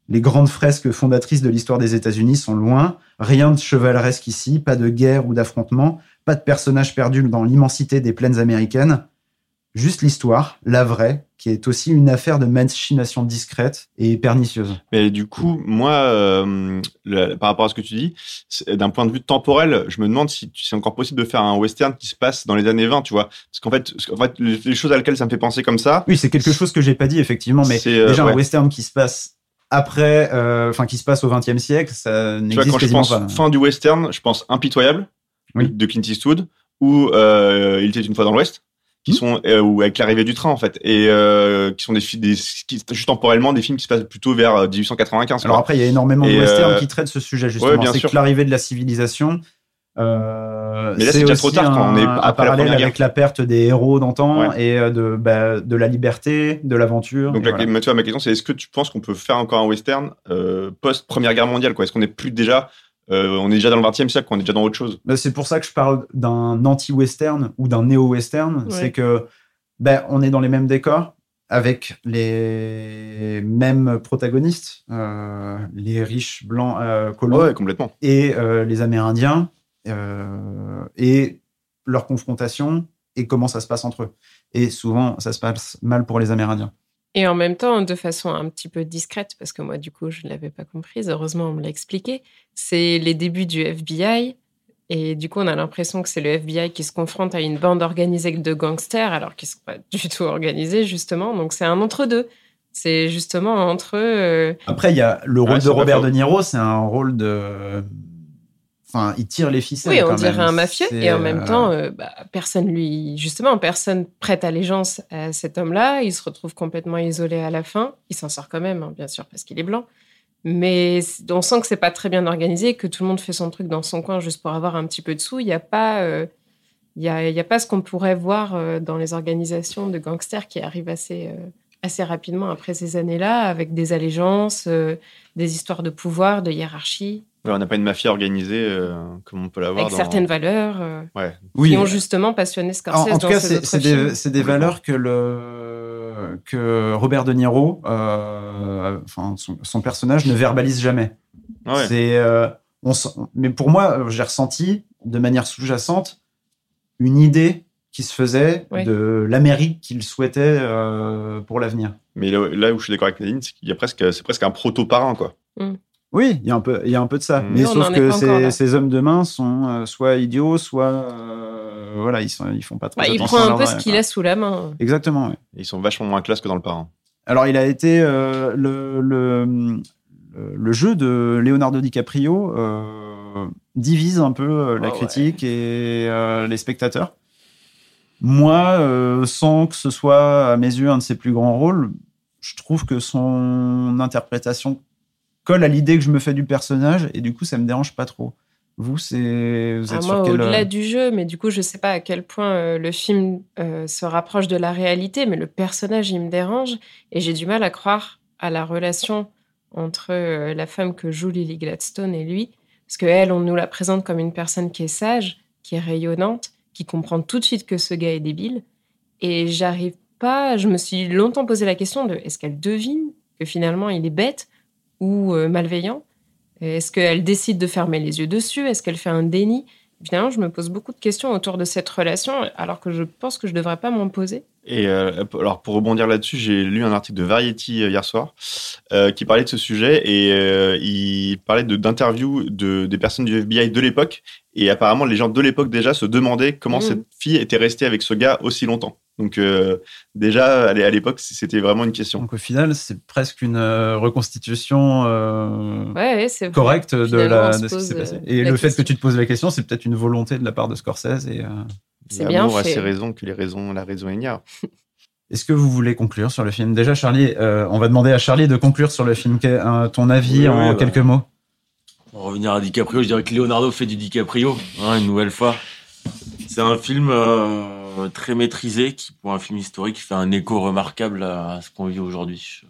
Les grandes fresques fondatrices de l'histoire des États-Unis sont loin, rien de chevaleresque ici, pas de guerre ou d'affrontement, pas de personnages perdus dans l'immensité des plaines américaines. Juste l'histoire, la vraie, qui est aussi une affaire de machination discrète et pernicieuse. Mais du coup, moi, euh, le- par rapport à ce que tu dis, d'un point de vue temporel, je me demande si c'est encore possible de faire un western qui se passe dans les années 20, tu vois. Parce qu'en fait, qu'en fait, les choses à laquelle ça me fait penser comme ça, Oui, c'est quelque chose que j'ai pas dit effectivement, mais euh, déjà ouais. un western qui se passe après, euh, enfin qui se passe au XXe siècle, ça n'existe quand je quasiment pense pas. fin du western, je pense Impitoyable Oui. de Clint Eastwood ou euh, Il était une fois dans l'Ouest. qui Hmm. sont euh, ou avec l'arrivée du train en fait et euh, qui sont des, des qui, juste temporellement des films qui se passent plutôt vers euh, 1895 Alors quoi. après, il y a énormément Et, de westerns euh, qui traitent ce sujet justement. ouais, c'est que l'arrivée de la civilisation. Euh, Mais là, c'est déjà trop tard, quand on est un après parallèle avec la perte des héros d'antan Ouais. et euh, de, bah, de la liberté, de l'aventure. Donc la, voilà. ma- tu vois, ma question c'est est-ce que tu penses qu'on peut faire encore un western euh, post Première Guerre mondiale quoi? Est-ce qu'on est plus déjà euh, on est déjà dans le 20e siècle, on est déjà dans autre chose? Bah, c'est pour ça que je parle d'un anti-western ou d'un néo-western. Ouais. C'est que ben, on est dans les mêmes décors avec les mêmes protagonistes, euh, les riches blancs euh, colons Ouais, complètement. et euh, les Amérindiens et leur confrontation et comment ça se passe entre eux. Et souvent, ça se passe mal pour les Amérindiens. Et en même temps, de façon un petit peu discrète, parce que moi, du coup, je ne l'avais pas comprise, heureusement, on me l'a expliqué, c'est les débuts du FBI. Et du coup, on a l'impression que c'est le FBI qui se confronte à une bande organisée de gangsters, alors qu'ils ne sont pas du tout organisés, justement. Donc, c'est un entre-deux. C'est justement entre... euh, Après, il y a le rôle Ouais, de Robert. De Niro, c'est un rôle de. Enfin, il tire les ficelles. Oui, on quand dirait même. un mafieux. Et en même euh, temps, euh, bah, personne lui, justement, personne prête allégeance à cet homme-là. Il se retrouve complètement isolé à la fin. Il s'en sort quand même, hein, bien sûr, parce qu'il est blanc. Mais on sent que c'est pas très bien organisé, que tout le monde fait son truc dans son coin juste pour avoir un petit peu de sous. Il n'y a pas, euh, il y a, y a pas ce qu'on pourrait voir euh, dans les organisations de gangsters qui arrivent assez, assez rapidement après ces années-là, avec des allégeances, euh, des histoires de pouvoir, de hiérarchie, Ouais, on n'a pas une mafia organisée euh, comme on peut l'avoir avec dans... certaines valeurs. euh, Ouais. Oui. qui ont justement passionné En, Scorsese en tout dans cas, c'est des, valeurs que, le, que Robert De Niro, euh, enfin, son, son personnage, ne verbalise jamais. Ouais. C'est, euh, mais pour moi, j'ai ressenti de manière sous-jacente une idée qui se faisait Ouais. de l'Amérique qu'il souhaitait euh, pour l'avenir. Mais là, là où je suis d'accord avec Nadine, c'est qu'il y a presque, c'est presque un proto-parrain, quoi. Oui, il y a un peu, il y a un peu de ça. Mm. Mais sauf que ces, ces hommes de main sont euh, soit idiots, soit euh, voilà, ils sont, ils font pas trop Bah, il attention prend à un leur peu ce qu'il a sous la main. Exactement. oui. Ils sont vachement moins classe que dans le parrain. Alors, il a été euh, le, le, le- jeu de Leonardo DiCaprio euh, divise un peu euh, la ouais. critique et euh, les spectateurs. Moi, euh, sans que ce soit à mes yeux un de ses plus grands rôles, je trouve que son interprétation colle à l'idée que je me fais du personnage et du coup, ça me dérange pas trop. Vous, c'est vous êtes Ah, sur moi, quel au-delà euh, du jeu, mais du coup, je sais pas à quel point euh, le film euh, se rapproche de la réalité, mais le personnage, il me dérange et j'ai du mal à croire à la relation entre euh, la femme que joue Lily Gladstone et lui, parce que elle, on nous la présente comme une personne qui est sage, qui est rayonnante, qui comprend tout de suite que ce gars est débile, et j'arrive pas. Je me suis longtemps posé la question de est-ce qu'elle devine que finalement il est bête ou euh, malveillant Est-ce qu'elle décide de fermer les yeux dessus? Est-ce qu'elle fait un déni? Finalement, je me pose beaucoup de questions autour de cette relation, alors que je pense que je devrais pas m'en poser. Et euh, alors pour rebondir là-dessus, j'ai lu un article de Variety euh, hier soir euh, qui parlait de ce sujet et euh, il parlait d'interviews de des personnes du FBI de l'époque et apparemment les gens de l'époque déjà se demandaient comment Mhm. cette fille était restée avec ce gars aussi longtemps. Donc euh, déjà à l'é- à l'époque c'était vraiment une question. Donc au final, c'est presque une euh, reconstitution euh, Ouais, ouais, correcte de, la, ce qui pose, s'est passé. Et le fait que question. tu te poses la question, c'est peut-être une volonté de la part de Scorsese. Et, euh, C'est bien fait. ses raisons que les raisons la raison ignore. Est-ce que vous voulez conclure sur le film? Déjà, Charlie, euh, on va demander à Charlie de conclure sur le film. Ton avis Oui, en oui, bah. quelques mots? Pour revenir à DiCaprio, je dirais que Leonardo fait du DiCaprio, hein, une nouvelle fois. C'est un film euh, très maîtrisé qui, pour un film historique, fait un écho remarquable à ce qu'on vit aujourd'hui.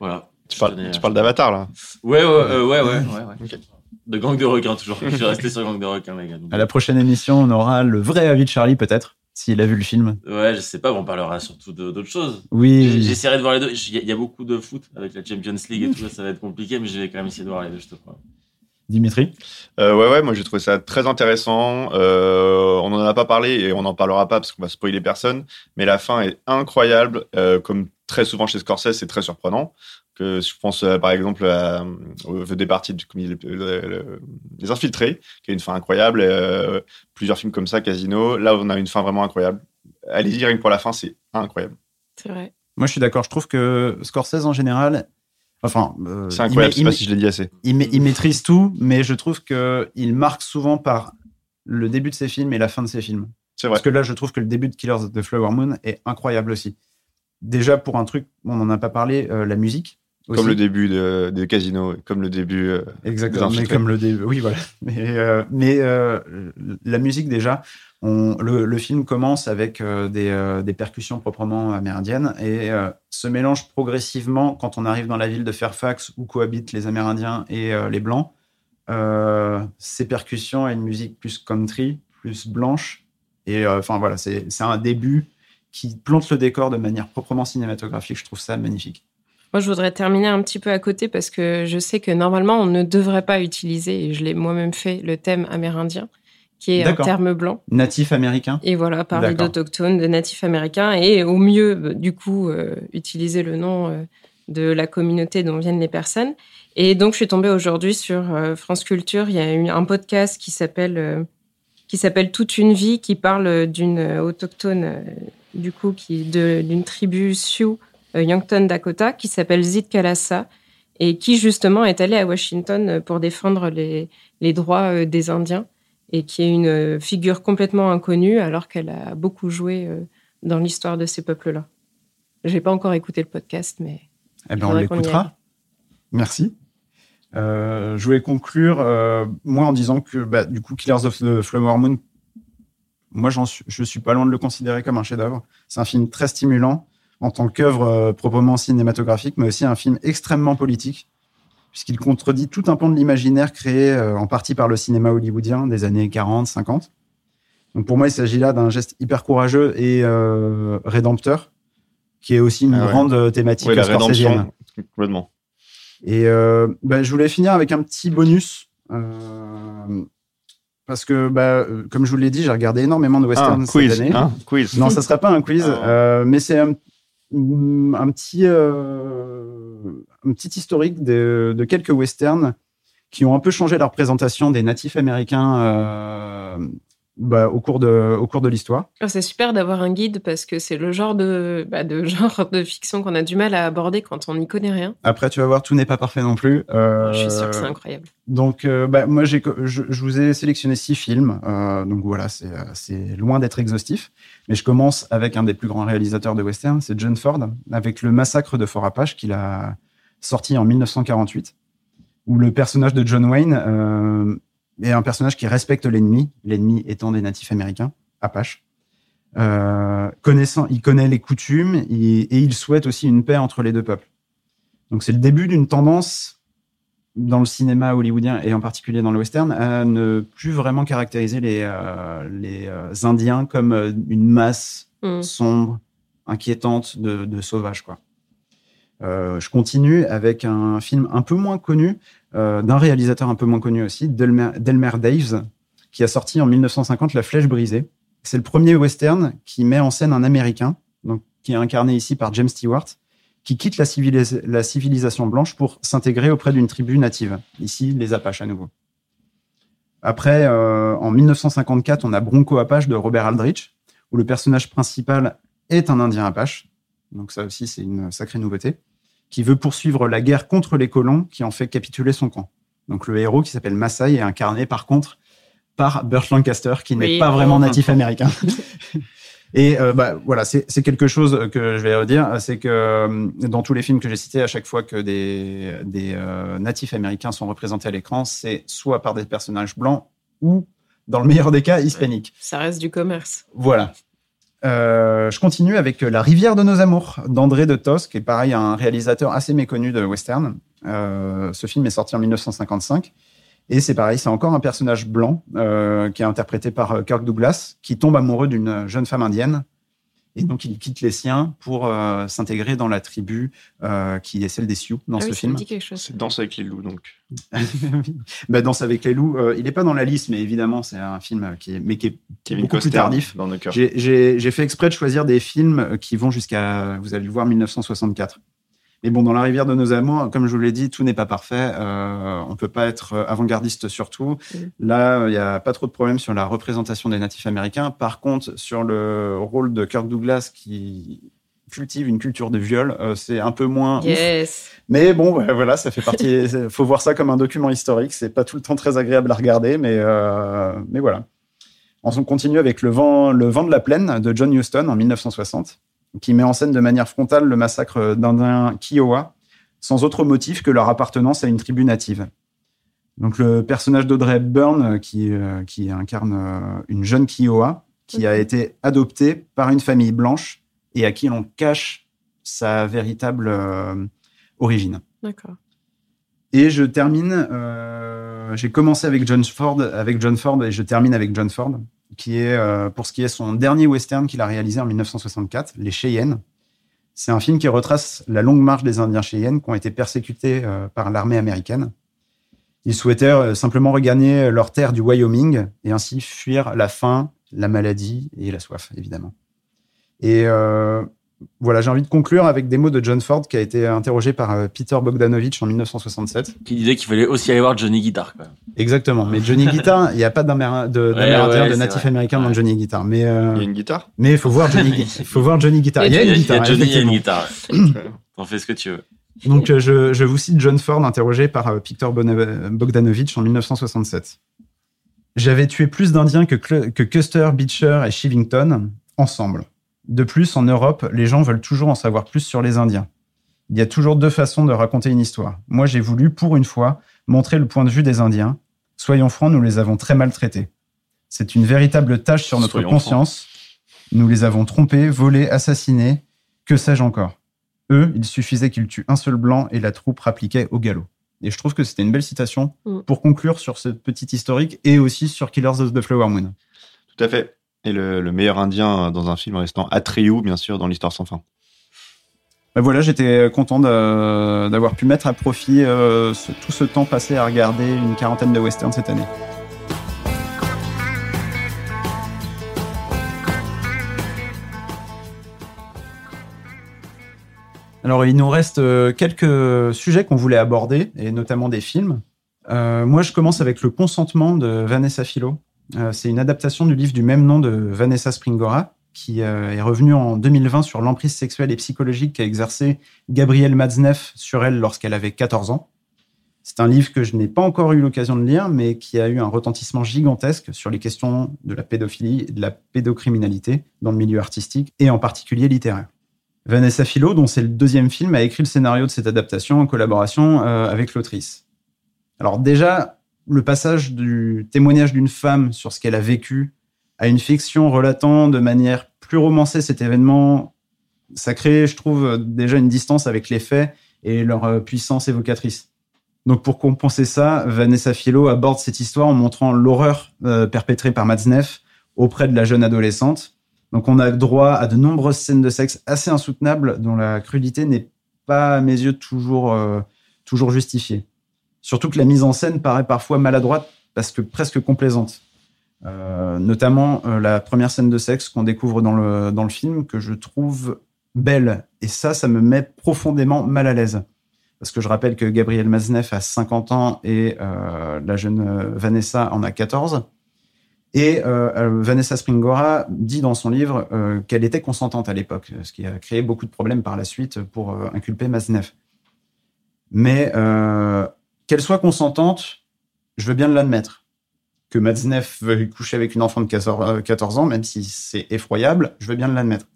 Voilà. Tu parles, tenais à- tu parles d'Avatar là. Ouais, ouais, euh, ouais, ouais, ouais, ouais. Ok. De gang de requins, toujours. Je suis resté sur gang de requins, les gars. Donc, À la prochaine émission, on aura le vrai avis de Charlie, peut-être, s'il a vu le film. Ouais, je sais pas, mais on parlera surtout d'autres choses. Oui, J'essaierai de voir les deux. Il y, a- il y a beaucoup de foot avec la Champions League et tout, ça va être compliqué, mais je vais quand même essayer de voir les deux, je te crois. Dimitri. Euh, ouais, ouais, moi j'ai trouvé ça très intéressant. Euh, on n'en a pas parlé et on n'en parlera pas parce qu'on va spoiler personne. Mais la fin est incroyable. Euh, comme très souvent chez Scorsese, c'est très surprenant. Que je pense euh, par exemple à, au The Departed, le- le- Les Infiltrés, qui a une fin incroyable. euh, plusieurs films comme ça, Casino. Là, on a une fin vraiment incroyable. Allez-y, rien que pour la fin, c'est incroyable. C'est vrai. Moi, je suis d'accord. Je trouve que Scorsese, en général, enfin, euh, C'est incroyable, je sais pas si je l'ai dit assez. il ma- il maîtrise tout, mais je trouve que il marque souvent par le début de ses films et la fin de ses films. C'est vrai. Parce que là, je trouve que le début de Killers of the Flower Moon est incroyable aussi. Déjà, pour un truc, on n'en a pas parlé, euh, la musique. aussi. Comme le début de, de Casino, comme le début. euh, Exactement, mais comme le début. Oui, voilà. Mais, mais la musique, déjà, le, film commence avec euh, des, euh, des percussions proprement amérindiennes et euh, se mélange progressivement quand on arrive dans la ville de Fairfax où cohabitent les Amérindiens et les Blancs. Ces percussions et une musique plus country, plus blanche. Et enfin, voilà, c'est un début qui plante le décor de manière proprement cinématographique. Je trouve ça magnifique. Moi, je voudrais terminer un petit peu à côté parce que je sais que normalement, on ne devrait pas utiliser, et je l'ai moi-même fait, le thème amérindien, qui est un terme blanc. Natif américain? Et voilà, parler d'autochtones, de natifs américains, et au mieux, euh, du coup, euh, utiliser le nom euh, de la communauté dont viennent les personnes. Et donc, je suis tombée aujourd'hui sur euh, France Culture. Il y a eu un podcast qui s'appelle qui s'appelle Toute une vie, qui parle d'une autochtone, du coup, qui d'une tribu Sioux, Yankton, Dakota, qui s'appelle Zit Kalasa, et qui justement est allée à Washington pour défendre les, les droits des Indiens et qui est une euh, figure complètement inconnue alors qu'elle a beaucoup joué euh, dans l'histoire de ces peuples-là. J'ai pas encore écouté le podcast, mais Eh ben, on l'écoutera. Merci. Euh, je voulais conclure, euh, moi, en disant que, bah, du coup, Killers of the Flower Moon, moi, suis, je suis pas loin de le considérer comme un chef-d'œuvre. C'est un film très stimulant en tant qu'œuvre euh, proprement cinématographique, mais aussi un film extrêmement politique, puisqu'il contredit tout un pan de l'imaginaire créé euh, en partie par le cinéma hollywoodien des années 40, 50. Donc, pour moi, il s'agit là d'un geste hyper courageux et euh, rédempteur, qui est aussi une Ah ouais. grande euh, thématique Ouais, la rédemption. Complètement. Et euh, bah, je voulais finir avec un petit bonus. euh, parce que, bah, comme je vous l'ai dit, j'ai regardé énormément de Ah, westerns quiz. cette année. Hein, quiz. Non, ça ne sera pas un quiz, Ah. mais c'est un, un petit, un petit historique de, quelques westerns qui ont un peu changé la représentation des natifs américains euh, bah, au cours de, au cours de l'histoire. C'est super d'avoir un guide parce que c'est le genre de, bah, de genre de fiction qu'on a du mal à aborder quand on n'y connaît rien. Après, tu vas voir, tout n'est pas parfait non plus. Euh, Je suis sûre que c'est incroyable. Donc, euh, bah, moi, j'ai, je, je vous ai sélectionné six films. Euh, donc voilà, c'est, c'est loin d'être exhaustif. Mais je commence avec un des plus grands réalisateurs de western, c'est John Ford, avec le massacre de Fort Apache qu'il a sorti en 1948, où le personnage de John Wayne est un personnage qui respecte l'ennemi, l'ennemi étant des natifs américains, Apache. Euh, connaissant, il connaît les coutumes il- et il souhaite aussi une paix entre les deux peuples. Donc c'est le début d'une tendance dans le cinéma hollywoodien et en particulier dans le western à ne plus vraiment caractériser les, euh, les euh, Indiens comme euh, une masse Mm. sombre, inquiétante de, de sauvages. Quoi. Euh, je continue avec un film un peu moins connu, euh, d'un réalisateur un peu moins connu aussi, Delmer, Daves, qui a sorti en 1950 La Flèche brisée. C'est le premier western qui met en scène un Américain, donc, qui est incarné ici par James Stewart, qui quitte la civilisation blanche pour s'intégrer auprès d'une tribu native, ici les Apaches à nouveau. Après, euh, en 1954, on a Bronco Apache de Robert Aldrich, où le personnage principal est un Indien Apache. Donc ça aussi, c'est une sacrée nouveauté. Qui veut poursuivre la guerre contre les colons qui en fait capituler son camp. Donc le héros qui s'appelle Maasai est incarné par contre par Burt Lancaster, qui n'est Oui. pas vraiment natif américain. Et euh, bah, voilà, c'est quelque chose que je vais redire, c'est que euh, dans tous les films que j'ai cités, à chaque fois que des, des euh, natifs américains sont représentés à l'écran, c'est soit par des personnages blancs ou, dans le meilleur des cas, hispaniques. Ça reste du commerce. Voilà. Euh, je continue avec La rivière de nos amours d'André de Tos, qui est pareil un réalisateur assez méconnu de western. Euh, ce film est sorti en 1955. Et c'est pareil, c'est encore un personnage blanc euh, qui est interprété par euh, Kirk Douglas, qui tombe amoureux d'une jeune femme indienne. Et donc, il quitte les siens pour euh, s'intégrer dans la tribu euh, qui est celle des Sioux dans ah ce oui, ça film. me dit quelque chose. C'est Danse avec les loups, donc. Bah, Danse avec les loups, euh, il n'est pas dans la liste, mais évidemment, c'est un film qui est, mais qui est Kevin beaucoup plus tardif. dans nos cœurs. J'ai- J'ai j'ai fait exprès de choisir des films qui vont jusqu'à, vous allez le voir, 1964. Mais bon, dans La rivière de nos amours, comme je vous l'ai dit, tout n'est pas parfait. Euh, on peut pas être euh, avant-gardiste sur tout. Mhm. Là, il n'y a pas trop de problème sur la représentation des natifs américains. Par contre, sur le rôle de Kirk Douglas qui cultive une culture de viol, euh, c'est un peu moins ouf. Yes. Mais bon, ouais, voilà, ça fait partie. Il faut voir ça comme un document historique. C'est pas tout le temps très agréable à regarder, mais, euh, mais voilà. On continue avec le vent, le vent de la plaine de John Huston en 1960, qui met en scène de manière frontale le massacre d'Indiens Kiowa, sans autre motif que leur appartenance à une tribu native. Donc le personnage d'Audrey Hepburn, qui, euh, qui incarne euh, une jeune Kiowa, qui a été adoptée par une famille blanche et à qui l'on cache sa véritable euh, origine. D'accord. Et je termine. euh, J'ai commencé avec John Ford, avec John Ford, et je termine avec John Ford, qui est euh, pour ce qui est son dernier western qu'il a réalisé en 1964, Les Cheyennes. C'est un film qui retrace la longue marche des Indiens Cheyennes qui ont été persécutés euh, par l'armée américaine. Ils souhaitaient euh, simplement regagner leur terre du Wyoming et ainsi fuir la faim, la maladie et la soif, évidemment. Et voilà, j'ai envie de conclure avec des mots de John Ford qui a été interrogé par euh, Peter Bogdanovich en 1967. Qui disait qu'il fallait aussi aller voir Johnny Guitar. Quoi. Exactement. Mais Johnny Guitar, il n'y a pas d'Améri- de- ouais, de c'est natif vrai. américain dans Ouais. Johnny Guitar. Mais, euh, Il y a une guitare? mais il faut voir Johnny, faut voir Johnny Guitar. Il y a une a, il y guitare. a Johnny, il y a une guitare. T'en fais ce que tu veux. Donc, euh, je, je vous cite John Ford, interrogé par euh, Peter Bogdanovich en 1967. J'avais tué plus d'Indiens que, Cl- que Custer, Beecher et Shivington ensemble. De plus, en Europe, les gens veulent toujours en savoir plus sur les Indiens. Il y a toujours deux façons de raconter une histoire. Moi, j'ai voulu, pour une fois, montrer le point de vue des Indiens. Soyons francs, nous les avons très mal traités. C'est une véritable tâche sur notre Soyons conscience. Nous les avons trompés, volés, assassinés. Que sais-je encore? Eux, il suffisait qu'ils tuent un seul blanc et la troupe rappliquait au galop. Et je trouve que c'était une belle citation Mm. pour conclure sur ce petit historique et aussi sur Killers of the Flower Moon. Tout à fait. Et le, le meilleur indien dans un film restant Atreyu, bien sûr, dans l'histoire sans fin. Ben voilà, j'étais content d'avoir pu mettre à profit euh, tout ce temps passé à regarder une quarantaine de westerns cette année. Alors, il nous reste euh, quelques sujets qu'on voulait aborder, et notamment des films. Euh, moi, je commence avec Le consentement de Vanessa Philo. Euh, c'est une adaptation du livre du même nom de Vanessa Springora, qui euh, est revenue en 2020 sur l'emprise sexuelle et psychologique qu'a exercé Gabrielle Matzneff sur elle lorsqu'elle avait 14 ans. C'est un livre que je n'ai pas encore eu l'occasion de lire, mais qui a eu un retentissement gigantesque sur les questions de la pédophilie et de la pédocriminalité dans le milieu artistique, et en particulier littéraire. Vanessa Philo, dont c'est le deuxième film, a écrit le scénario de cette adaptation en collaboration euh, avec l'autrice. Alors déjà, le passage du témoignage d'une femme sur ce qu'elle a vécu à une fiction relatant de manière plus romancée cet événement, ça crée, je trouve, déjà une distance avec les faits et leur euh, puissance évocatrice. Donc pour compenser ça, Vanessa Philo aborde cette histoire en montrant l'horreur euh, perpétrée par Matzneff auprès de la jeune adolescente. Donc on a droit à de nombreuses scènes de sexe assez insoutenables dont la crudité n'est pas à mes yeux toujours, euh, toujours justifiée. Surtout que la mise en scène paraît parfois maladroite parce que presque complaisante. Euh, notamment euh, la première scène de sexe qu'on découvre dans le, dans le film que je trouve belle. Et ça, ça me met profondément mal à l'aise. Parce que je rappelle que Gabriel Mazneff a 50 ans et euh, la jeune Vanessa en a 14. Et Vanessa Springora dit dans son livre qu'elle était consentante à l'époque, ce qui a créé beaucoup de problèmes par la suite pour inculper Mazneff. Mais qu'elle soit consentante, je veux bien l'admettre. Que Mazneff veuille coucher avec une enfant de 14 14 ans, même si c'est effroyable, je veux bien l'admettre.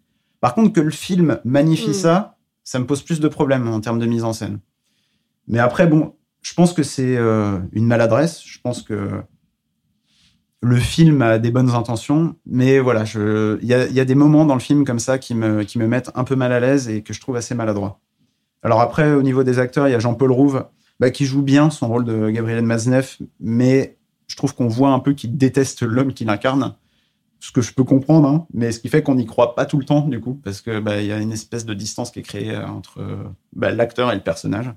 Par contre, que le film magnifie Mm. ça, ça me pose plus de problèmes en termes de mise en scène. Mais après, bon, je pense que c'est euh, une maladresse. Je pense que le film a des bonnes intentions, mais voilà, je- il y a, il y a des moments dans le film comme ça qui me, qui me mettent un peu mal à l'aise et que je trouve assez maladroit. Alors après, au niveau des acteurs, il y a Jean-Paul Rouve bah, qui joue bien son rôle de Gabriel Mazneff, mais je trouve qu'on voit un peu qu'il déteste l'homme qu'il incarne, ce que je peux comprendre, hein, mais ce qui fait qu'on n'y croit pas tout le temps du coup, parce que bah, y a une espèce de distance qui est créée euh, entre bah, l'acteur et le personnage.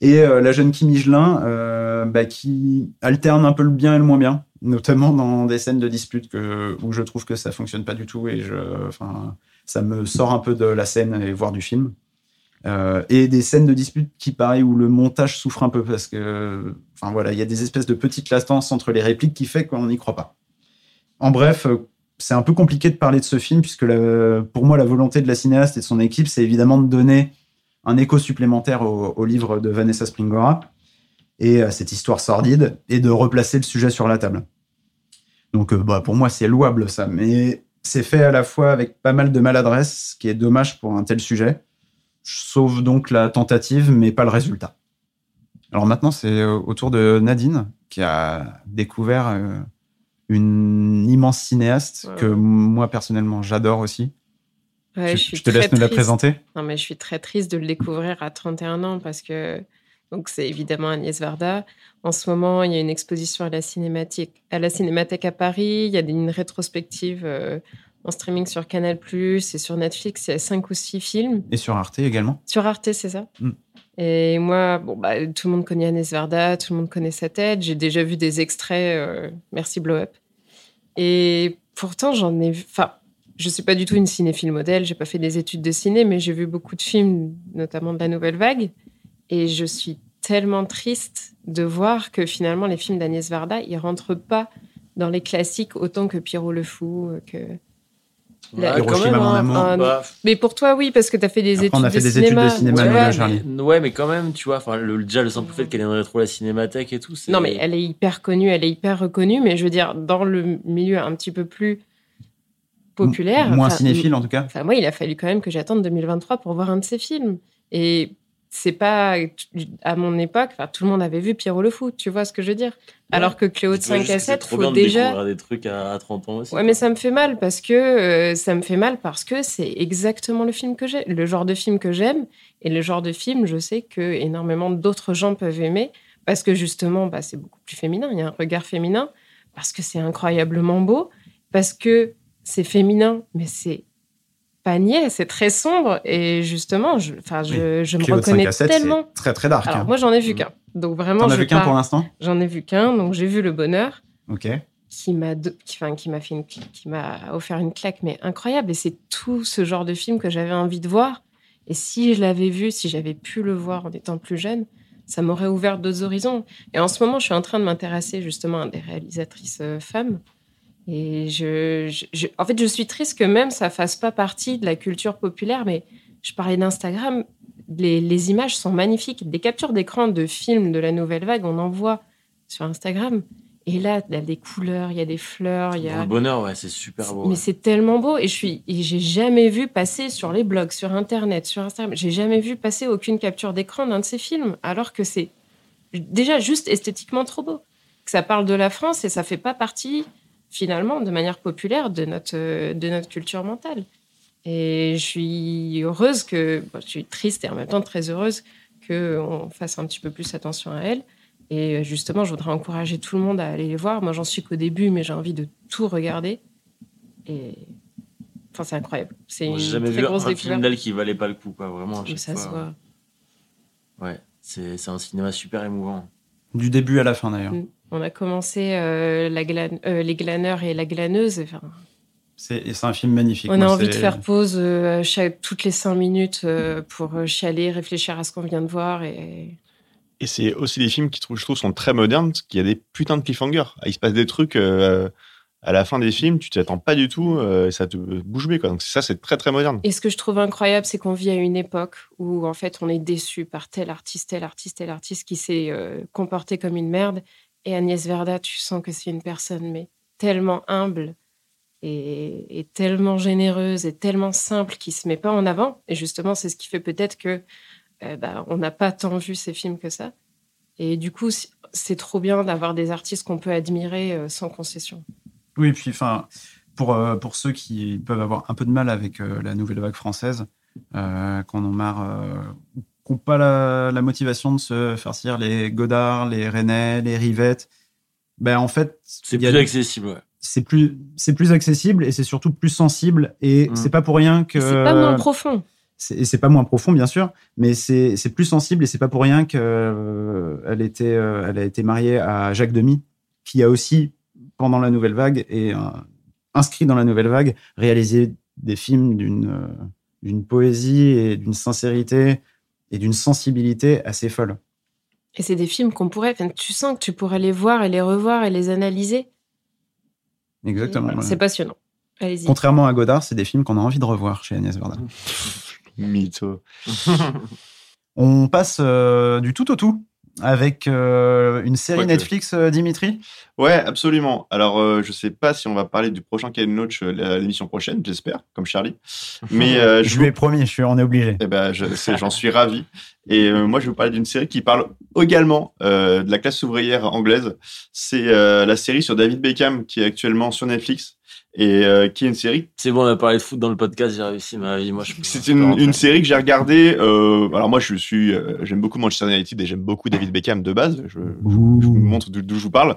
Et euh, la jeune Kim Higelin, euh, qui alterne un peu le bien et le moins bien, notamment dans des scènes de dispute que, où je trouve que ça fonctionne pas du tout et je, ça me sort un peu de la scène et voire du film. Euh, et des scènes de dispute qui, pareil, où le montage souffre un peu parce que, enfin voilà, il y a des espèces de petites latences entre les répliques qui fait qu'on n'y croit pas. En bref, euh, c'est un peu compliqué de parler de ce film puisque pour moi, la volonté de la cinéaste et de son équipe, c'est évidemment de donner un écho supplémentaire au, au livre de Vanessa Springora et à cette histoire sordide et de replacer le sujet sur la table. Donc, euh, bah, pour moi, c'est louable ça, mais c'est fait à la fois avec pas mal de maladresse, ce qui est dommage pour un tel sujet. Je sauve donc la tentative, mais pas le résultat. Alors maintenant, c'est euh, au tour de Nadine, qui a découvert euh, une immense cinéaste Ouais. que moi, personnellement, j'adore aussi. Ouais, je, suis je te laisse nous la triste. présenter. Non, mais je suis très triste de le découvrir à 31 ans parce que donc c'est évidemment Agnès Varda. En ce moment, il y a une exposition à la cinématique, à la Cinémathèque à Paris. Il y a une rétrospective euh, en streaming sur Canal+ et sur Netflix. Il y a cinq ou six films Et sur Arte également. sur Arte, c'est ça. Mm. Et moi, bon bah tout le monde connaît Agnès Varda, tout le monde connaît sa tête. J'ai déjà vu des extraits. euh, merci Blow Up. Et pourtant, j'en ai vu. Enfin, je suis pas du tout une cinéphile modèle. J'ai pas fait des études de ciné, mais j'ai vu beaucoup de films, notamment de la Nouvelle Vague. Et je suis tellement triste de voir que finalement les films d'Agnès Varda, ils rentrent pas dans les classiques autant que Pierrot le Fou, euh, que. La- Ouais, Hiroshima, même, mon amour. Ah, Bah, Mais pour toi, oui, parce que tu as fait des Après, études, on a fait de des études de cinéma. là, Charlie. mais, ouais, mais quand même, tu vois, enfin, le, déjà le simple fait qu'elle viendrait trop à la cinémathèque et tout. Non, mais elle est hyper connue, elle est hyper reconnue, mais je veux dire, dans le milieu un petit peu plus populaire. Moins cinéphile, en tout cas. Enfin, moi, il a fallu quand même que j'attende 2023 pour voir un de ses films. Et c'est pas. À mon époque, enfin, tout le monde avait vu Pierrot le Fou, tu vois ce que je veux dire? Alors que Cléo de Tu vois 5 juste à que c'est 7, trop faut bien de déjà. découvrir des trucs à, à 30 ans aussi. Ouais, mais ça me fait mal parce que euh, ça me fait mal parce que c'est exactement le film que j'aime, le genre de film que j'aime et le genre de film, je sais que énormément d'autres gens peuvent aimer parce que justement, bah, c'est beaucoup plus féminin. Il y a un regard féminin parce que c'est incroyablement beau, parce que c'est féminin, mais c'est pas niais, c'est très sombre et justement, je, enfin, je, je me Cléo de 5 reconnais à 7, tellement. très très dark. Alors hein. moi, j'en ai vu Mm. qu'un, donc vraiment, T'en as je vu qu'un pour l'instant? J'en ai vu qu'un, donc j'ai vu Le Bonheur Ok. qui m'a qui, enfin, qui m'a fait une qui m'a offert une claque mais incroyable et c'est tout ce genre de film que j'avais envie de voir et si je l'avais vu si j'avais pu le voir en étant plus jeune ça m'aurait ouvert d'autres horizons et en ce moment je suis en train de m'intéresser justement à des réalisatrices euh, femmes et je, je- je- en fait je suis triste que même ça fasse pas partie de la culture populaire mais je parlais d'Instagram les, les images sont magnifiques des captures d'écran de films de la nouvelle vague on en voit sur Instagram et là, il y a des couleurs, il y a des fleurs, il y Dans a. le bonheur, ouais, c'est super beau. Mais ouais. c'est tellement beau et je suis, j'ai jamais vu passer sur les blogs, sur Internet, sur Instagram, j'ai jamais vu passer aucune capture d'écran d'un de ces films, alors que c'est déjà juste esthétiquement trop beau. Que ça parle de la France et ça fait pas partie finalement de manière populaire de notre euh, de notre culture mentale. Et je suis heureuse que, bon, je suis triste et en même temps très heureuse que on fasse un petit peu plus attention à elle. Et euh, justement, je voudrais encourager tout le monde à aller les voir. Moi, j'en suis qu'au début, mais j'ai envie de tout regarder. Et enfin, c'est incroyable. C'est une J'ai jamais très vu grosse un film d'elle qui valait pas le coup, quoi. Vraiment, à chaque ça se fois. voit. Ouais, c'est c'est un cinéma super émouvant. Du début à la fin, d'ailleurs. Mm. On a commencé euh, la glane- euh, les glaneurs et la glaneuse. Enfin, C'est un film magnifique. on Moi, a envie de faire pause euh, chaque- toutes les cinq minutes euh, pour chialer, réfléchir à ce qu'on vient de voir. Et... Et c'est aussi des films qui, je trouve, sont très modernes, parce qu'il y a des putains de cliffhangers. Il se passe des trucs euh, à la fin des films, tu t'y attends pas du tout, euh, et ça te bouge bée, quoi. Donc ça, c'est très très moderne. Et ce que je trouve incroyable, c'est qu'on vit à une époque où, en fait, on est déçu par tel artiste, tel artiste, tel artiste qui s'est euh, comporté comme une merde. Et Agnès Verda, tu sens que c'est une personne, mais tellement humble et, et tellement généreuse et tellement simple qui se met pas en avant. Et justement, c'est ce qui fait peut-être que euh, bah, on n'a pas tant vu ces films que ça. Et du coup, c'est trop bien d'avoir des artistes qu'on peut admirer euh, sans concession. Oui, puis enfin, pour, euh, pour ceux qui peuvent avoir un peu de mal avec la nouvelle vague française, qu'on en marre, qui n'ont pas la, la motivation de se farcir les Godard, les René, les Rivette, ben en fait, C'est plus des- accessible, ouais. c'est plus, c'est plus accessible et c'est surtout plus sensible. Et Mm. c'est pas pour rien que. Et C'est pas moins profond. c'est et c'est pas moins profond bien sûr mais c'est c'est plus sensible et c'est pas pour rien que euh, elle était euh, elle a été mariée à Jacques Demy qui a aussi pendant la nouvelle vague et euh, inscrit dans la nouvelle vague réalisé des films d'une euh, d'une poésie et d'une sincérité et d'une sensibilité assez folle Et c'est des films qu'on pourrait. enfin, tu sens que tu pourrais les voir et les revoir et les analyser. exactement. C'est passionnant. Allez-y. contrairement à Godard c'est des films qu'on a envie de revoir chez Agnès Varda Mytho. On passe euh, du tout au tout avec euh, une série. Netflix, euh, Dimitri? Ouais, absolument. Alors, euh, je sais pas si on va parler du prochain Ken Loach l'émission prochaine, j'espère, comme Charlie. Mais Je lui ai promis, je suis, on est obligé. Eh ben, j'en suis ravi. Et moi, je vais vous parler d'une série qui parle également de la classe ouvrière anglaise. C'est la série sur David Beckham qui est actuellement sur Netflix et euh, qui est une série? C'est bon, on a parlé de foot dans le podcast, j'ai réussi ma vie. Moi, je C'est une, série que j'ai regardée. Euh, alors moi, je suis, euh, j'aime beaucoup Manchester United et j'aime beaucoup David Beckham de base. Je, je vous montre d'où je vous parle.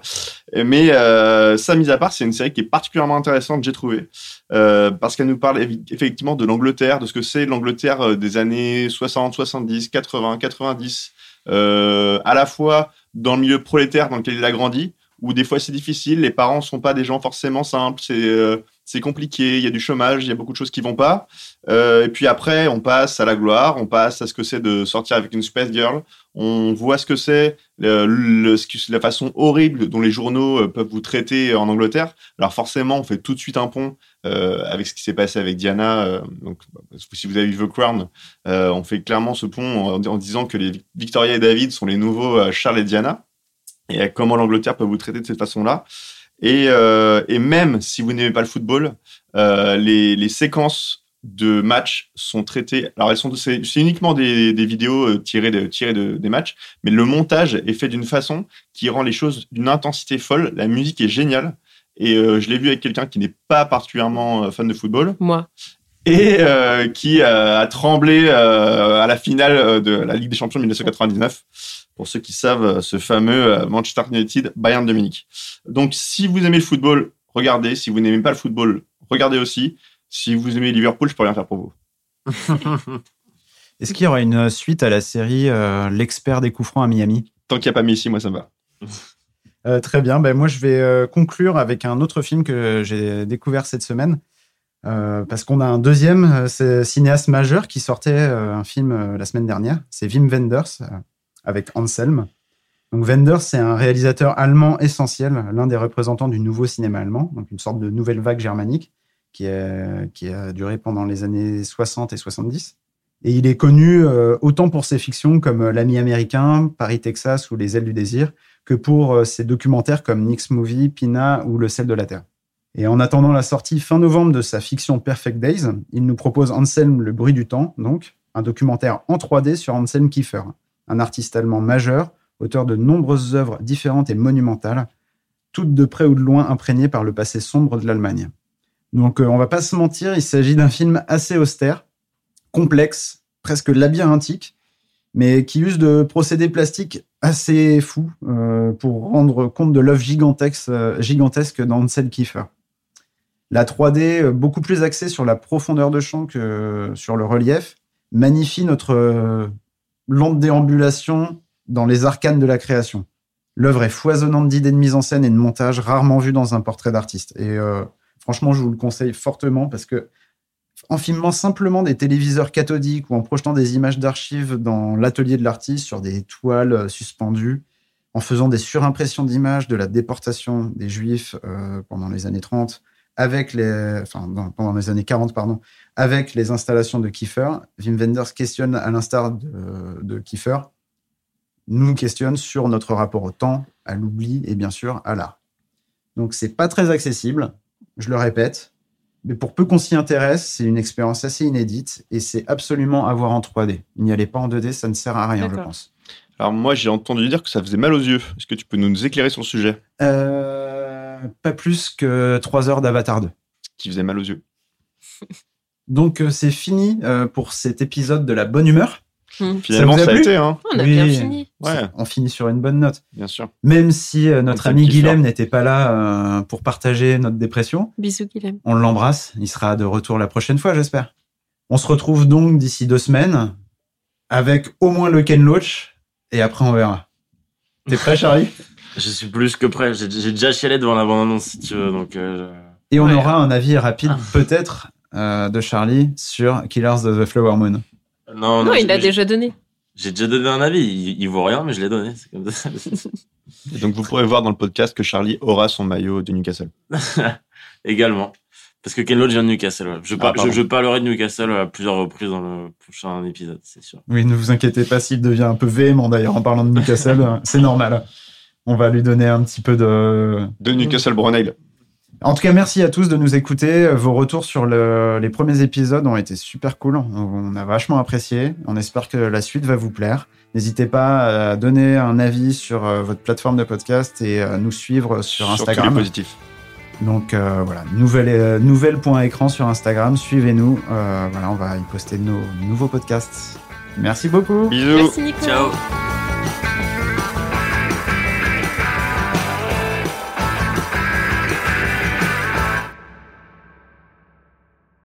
Mais euh, ça, mis à part, c'est une série qui est particulièrement intéressante, j'ai trouvé, euh, parce qu'elle nous parle effectivement de l'Angleterre, de ce que c'est l'Angleterre des années 60, 70, 80, 90, euh, à la fois dans le milieu prolétaire dans lequel il a grandi, où des fois c'est difficile, les parents sont pas des gens forcément simples, c'est euh, c'est compliqué, il y a du chômage, il y a beaucoup de choses qui vont pas. Euh, et puis après, on passe à la gloire, on passe à ce que c'est de sortir avec une Space Girl, on voit ce que c'est, la façon horrible dont les journaux euh, peuvent vous traiter en Angleterre. Alors forcément, on fait tout de suite un pont euh, avec ce qui s'est passé avec Diana. euh, donc, si vous avez vu The Crown, euh, on fait clairement ce pont en, en disant que les Victoria et David sont les nouveaux Charles et Diana. Et comment l'Angleterre peut vous traiter de cette façon-là. Et, euh, et même si vous n'aimez pas le football, euh, les, les séquences de matchs sont traitées. Alors, elles sont, c'est, uniquement des, des vidéos euh, tirées, de, tirées de, des matchs, mais le montage est fait d'une façon qui rend les choses d'une intensité folle. La musique est géniale. Et euh, je l'ai vu avec quelqu'un qui n'est pas particulièrement euh, fan de football Moi. et euh, qui euh, a tremblé euh, à la finale de la Ligue des Champions de 1999. Pour ceux qui savent, euh, ce fameux euh, Manchester United Bayern de Munich. Donc, si vous aimez le football, regardez. Si vous n'aimez pas le football, regardez aussi. Si vous aimez Liverpool, je peux rien faire pour vous. Est-ce qu'il y aura une suite à la série euh, L'expert des coups francs à Miami? Tant qu'il n'y a pas Messi, moi ça me va. Euh, Très bien. Ben, moi, je vais euh, conclure avec un autre film que j'ai découvert cette semaine. Euh, parce qu'on a un deuxième euh, cinéaste majeur qui sortait euh, un film euh, la semaine dernière. C'est Wim Wenders euh, avec Anselm. Donc Wenders, c'est un réalisateur allemand essentiel, l'un des représentants du nouveau cinéma allemand, donc une sorte de nouvelle vague germanique qui a duré pendant les années 60 et 70. Et il est connu euh, autant pour ses fictions comme euh, L'ami américain, Paris, Texas ou Les ailes du désir, que pour euh, ses documentaires comme Nick's Movie, Pina ou Le sel de la terre. Et en attendant la sortie fin novembre de sa fiction Perfect Days, il nous propose Anselm le bruit du temps, donc un documentaire en 3D sur Anselm Kiefer, un artiste allemand majeur, auteur de nombreuses œuvres différentes et monumentales, toutes de près ou de loin imprégnées par le passé sombre de l'Allemagne. Donc euh, on va pas se mentir, il s'agit d'un film assez austère, complexe, presque labyrinthique, mais qui use de procédés plastiques assez fous euh, pour rendre compte de l'œuvre gigantesque, euh, gigantesque d'Ansel Kiefer. La 3D, euh, beaucoup plus axée sur la profondeur de champ que sur le relief, magnifie notre lente déambulation dans les arcanes de la création. L'œuvre est foisonnante d'idées de mise en scène et de montage rarement vues dans un portrait d'artiste. Et euh, franchement, je vous le conseille fortement parce que en filmant simplement des téléviseurs cathodiques ou en projetant des images d'archives dans l'atelier de l'artiste sur des toiles euh, suspendues, en faisant des surimpressions d'images de la déportation des Juifs euh, pendant les années 30, avec les, enfin, dans- pendant les années 40, pardon, avec les installations de Kiefer, Wim Wenders questionne, à l'instar de, de Kiefer, nous questionne sur notre rapport au temps, à l'oubli et bien sûr à l'art. Donc c'est pas très accessible, je le répète, mais pour peu qu'on s'y intéresse, c'est une expérience assez inédite et c'est absolument à voir en 3D. N'y allez pas en 2D, ça ne sert à rien, je pense. Alors moi, j'ai entendu dire que ça faisait mal aux yeux. Est-ce que tu peux nous éclairer sur le sujet? Euh, pas plus que 3 heures d'Avatar 2. qui faisait mal aux yeux Donc euh, c'est fini euh, pour cet épisode de la bonne humeur. Finalement, vous a ça, a plu été, hein On a Oui. bien fini. Ouais, On finit sur une bonne note. bien sûr. Même si euh, notre ami ça. Guilhem n'était pas là euh, pour partager notre dépression, Bisous, Guilhem. on l'embrasse. Il sera de retour la prochaine fois, j'espère. On se retrouve donc d'ici deux semaines avec au moins le Ken Loach et après on verra. T'es prêt, Charlie? Je suis plus que prêt. J'ai déjà chialé devant la bande-annonce, si tu veux. Donc, euh, Et on Ouais. aura un avis rapide, peut-être, euh, de Charlie sur Killers of the Flower Moon. Non, il a j'ai- déjà donné. J'ai déjà donné un avis. Il, il vaut rien, mais je l'ai donné. C'est comme ça. Et donc, vous pourrez voir dans le podcast que Charlie aura son maillot de Newcastle. Également. Parce que Ken Loach vient de Newcastle. ouais. Je, Ah, par- je, je parlerai de Newcastle à plusieurs reprises dans le prochain épisode, c'est sûr. Oui, ne vous inquiétez pas s'il devient un peu véhément d'ailleurs en parlant de Newcastle. c'est normal. On va lui donner un petit peu de. De Newcastle Brown Ale. En tout cas, merci à tous de nous écouter. Vos retours sur le- les premiers épisodes ont été super cool. On, a vachement apprécié. On espère que la suite va vous plaire. N'hésitez pas à donner un avis sur euh, votre plateforme de podcast et à nous suivre sur Instagram. positifs. Donc euh, voilà, nouvelle, euh, nouvelle point écran sur Instagram. Suivez-nous. Euh, voilà, on va y poster nos nouveaux podcasts. Merci beaucoup. Bisous. Merci Nico. Ciao